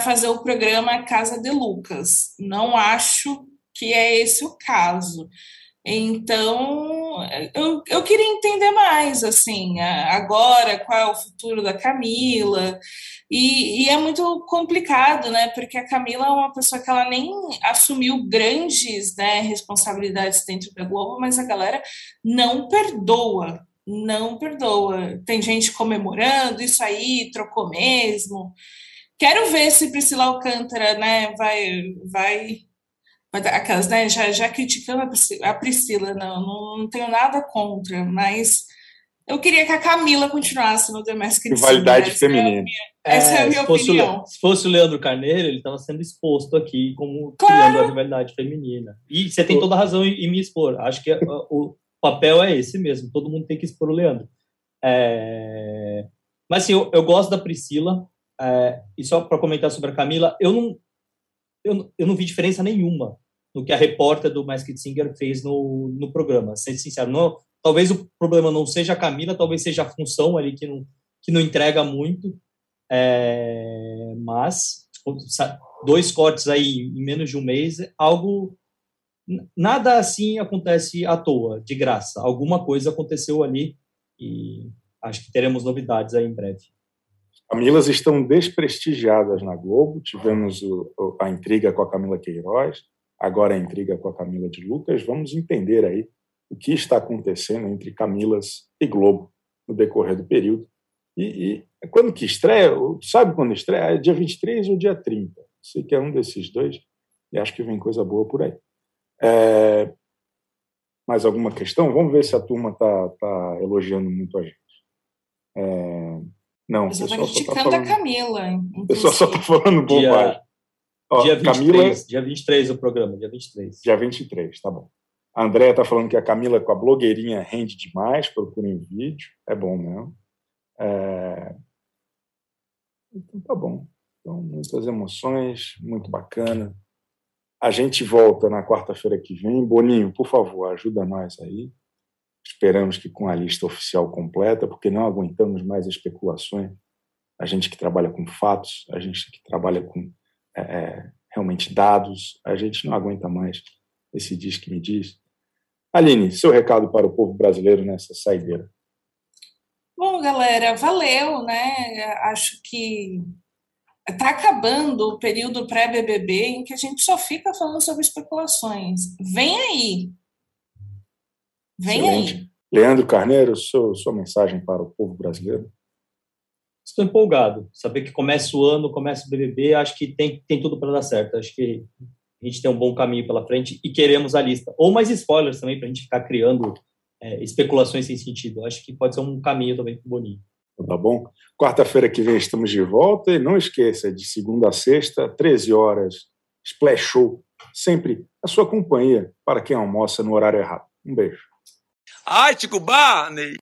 fazer o programa Casa de Lucas. Não acho que é esse o caso. Então, eu, eu queria entender mais, assim, agora, qual é o futuro da Camila, e, e, é muito complicado, né, porque a Camila é uma pessoa que ela nem assumiu grandes né, responsabilidades dentro da Globo, mas a galera não perdoa, não perdoa. Tem gente comemorando, isso aí, trocou mesmo. Quero ver se Priscila Alcântara, né, vai, vai aquelas, né, já, já criticando a Priscila, a Priscila não, não, não, tenho nada contra, mas eu queria que a Camila continuasse no The Masked Rivalidade feminina. Essa é a minha, é, opinião. se fosse o Leandro Carneiro, ele estava sendo exposto aqui como claro. criando a rivalidade feminina. E você tem toda a razão em, em me expor. Acho que o papel é esse mesmo. Todo mundo tem que expor o Leandro. É... Mas assim, eu, eu gosto da Priscila. É... E só para comentar sobre a Camila, eu não, eu, eu não vi diferença nenhuma no que a repórter do Masked Singer fez no, no programa. Sendo sincero, não, talvez o problema não seja a Camila, talvez seja a função ali que não, que não entrega muito, é, mas dois cortes aí em menos de um mês, algo nada assim acontece à toa, de graça. Alguma coisa aconteceu ali e acho que teremos novidades aí em breve. Camilas estão desprestigiadas na Globo. Tivemos o, a intriga com a Camila Queiroz, agora a intriga com a Camila de Lucas. Vamos entender aí o que está acontecendo entre Camilas e Globo no decorrer do período. E, e quando que estreia? Sabe quando estreia? É dia 23 ou dia 30? Sei que é um desses dois e acho que vem coisa boa por aí. É... Mais alguma questão? Vamos ver se a turma está tá elogiando muito a gente. É... Não, pessoal está criticando tá falando... a Camila. O pessoal só está falando bobagem. Ó, dia 23, Camila, dia 23 o programa, dia 23. Dia 23, tá bom. A Andrea está falando que a Camila com a blogueirinha rende demais, procurem vídeo, é bom mesmo. É... Então tá bom. Então, muitas emoções, muito bacana. A gente volta na quarta-feira que vem. Boninho, por favor, ajuda nós aí. Esperamos que com a lista oficial completa, porque não aguentamos mais especulações. A gente que trabalha com fatos, a gente que trabalha com é, é, realmente dados, a gente não aguenta mais esse diz que me diz. Aline, seu recado para o povo brasileiro nessa saideira. Bom, galera, valeu, né? Acho que está acabando o período pré-BBB em que a gente só fica falando sobre especulações. Vem aí. Vem Excelente. aí. Leandro Carneiro, sua, sua mensagem para o povo brasileiro estou empolgado. Saber que começa o ano, começa o BBB, acho que tem, tem tudo para dar certo. Acho que a gente tem um bom caminho pela frente e queremos a lista. Ou mais spoilers também, para a gente ficar criando é, especulações sem sentido. Acho que pode ser um caminho também para o Boninho. Tá bom? Quarta-feira que vem estamos de volta e não esqueça, de segunda a sexta, 13 horas, Splash Show. Sempre a sua companhia para quem almoça no horário errado. Um beijo. Ai, Tico Barney!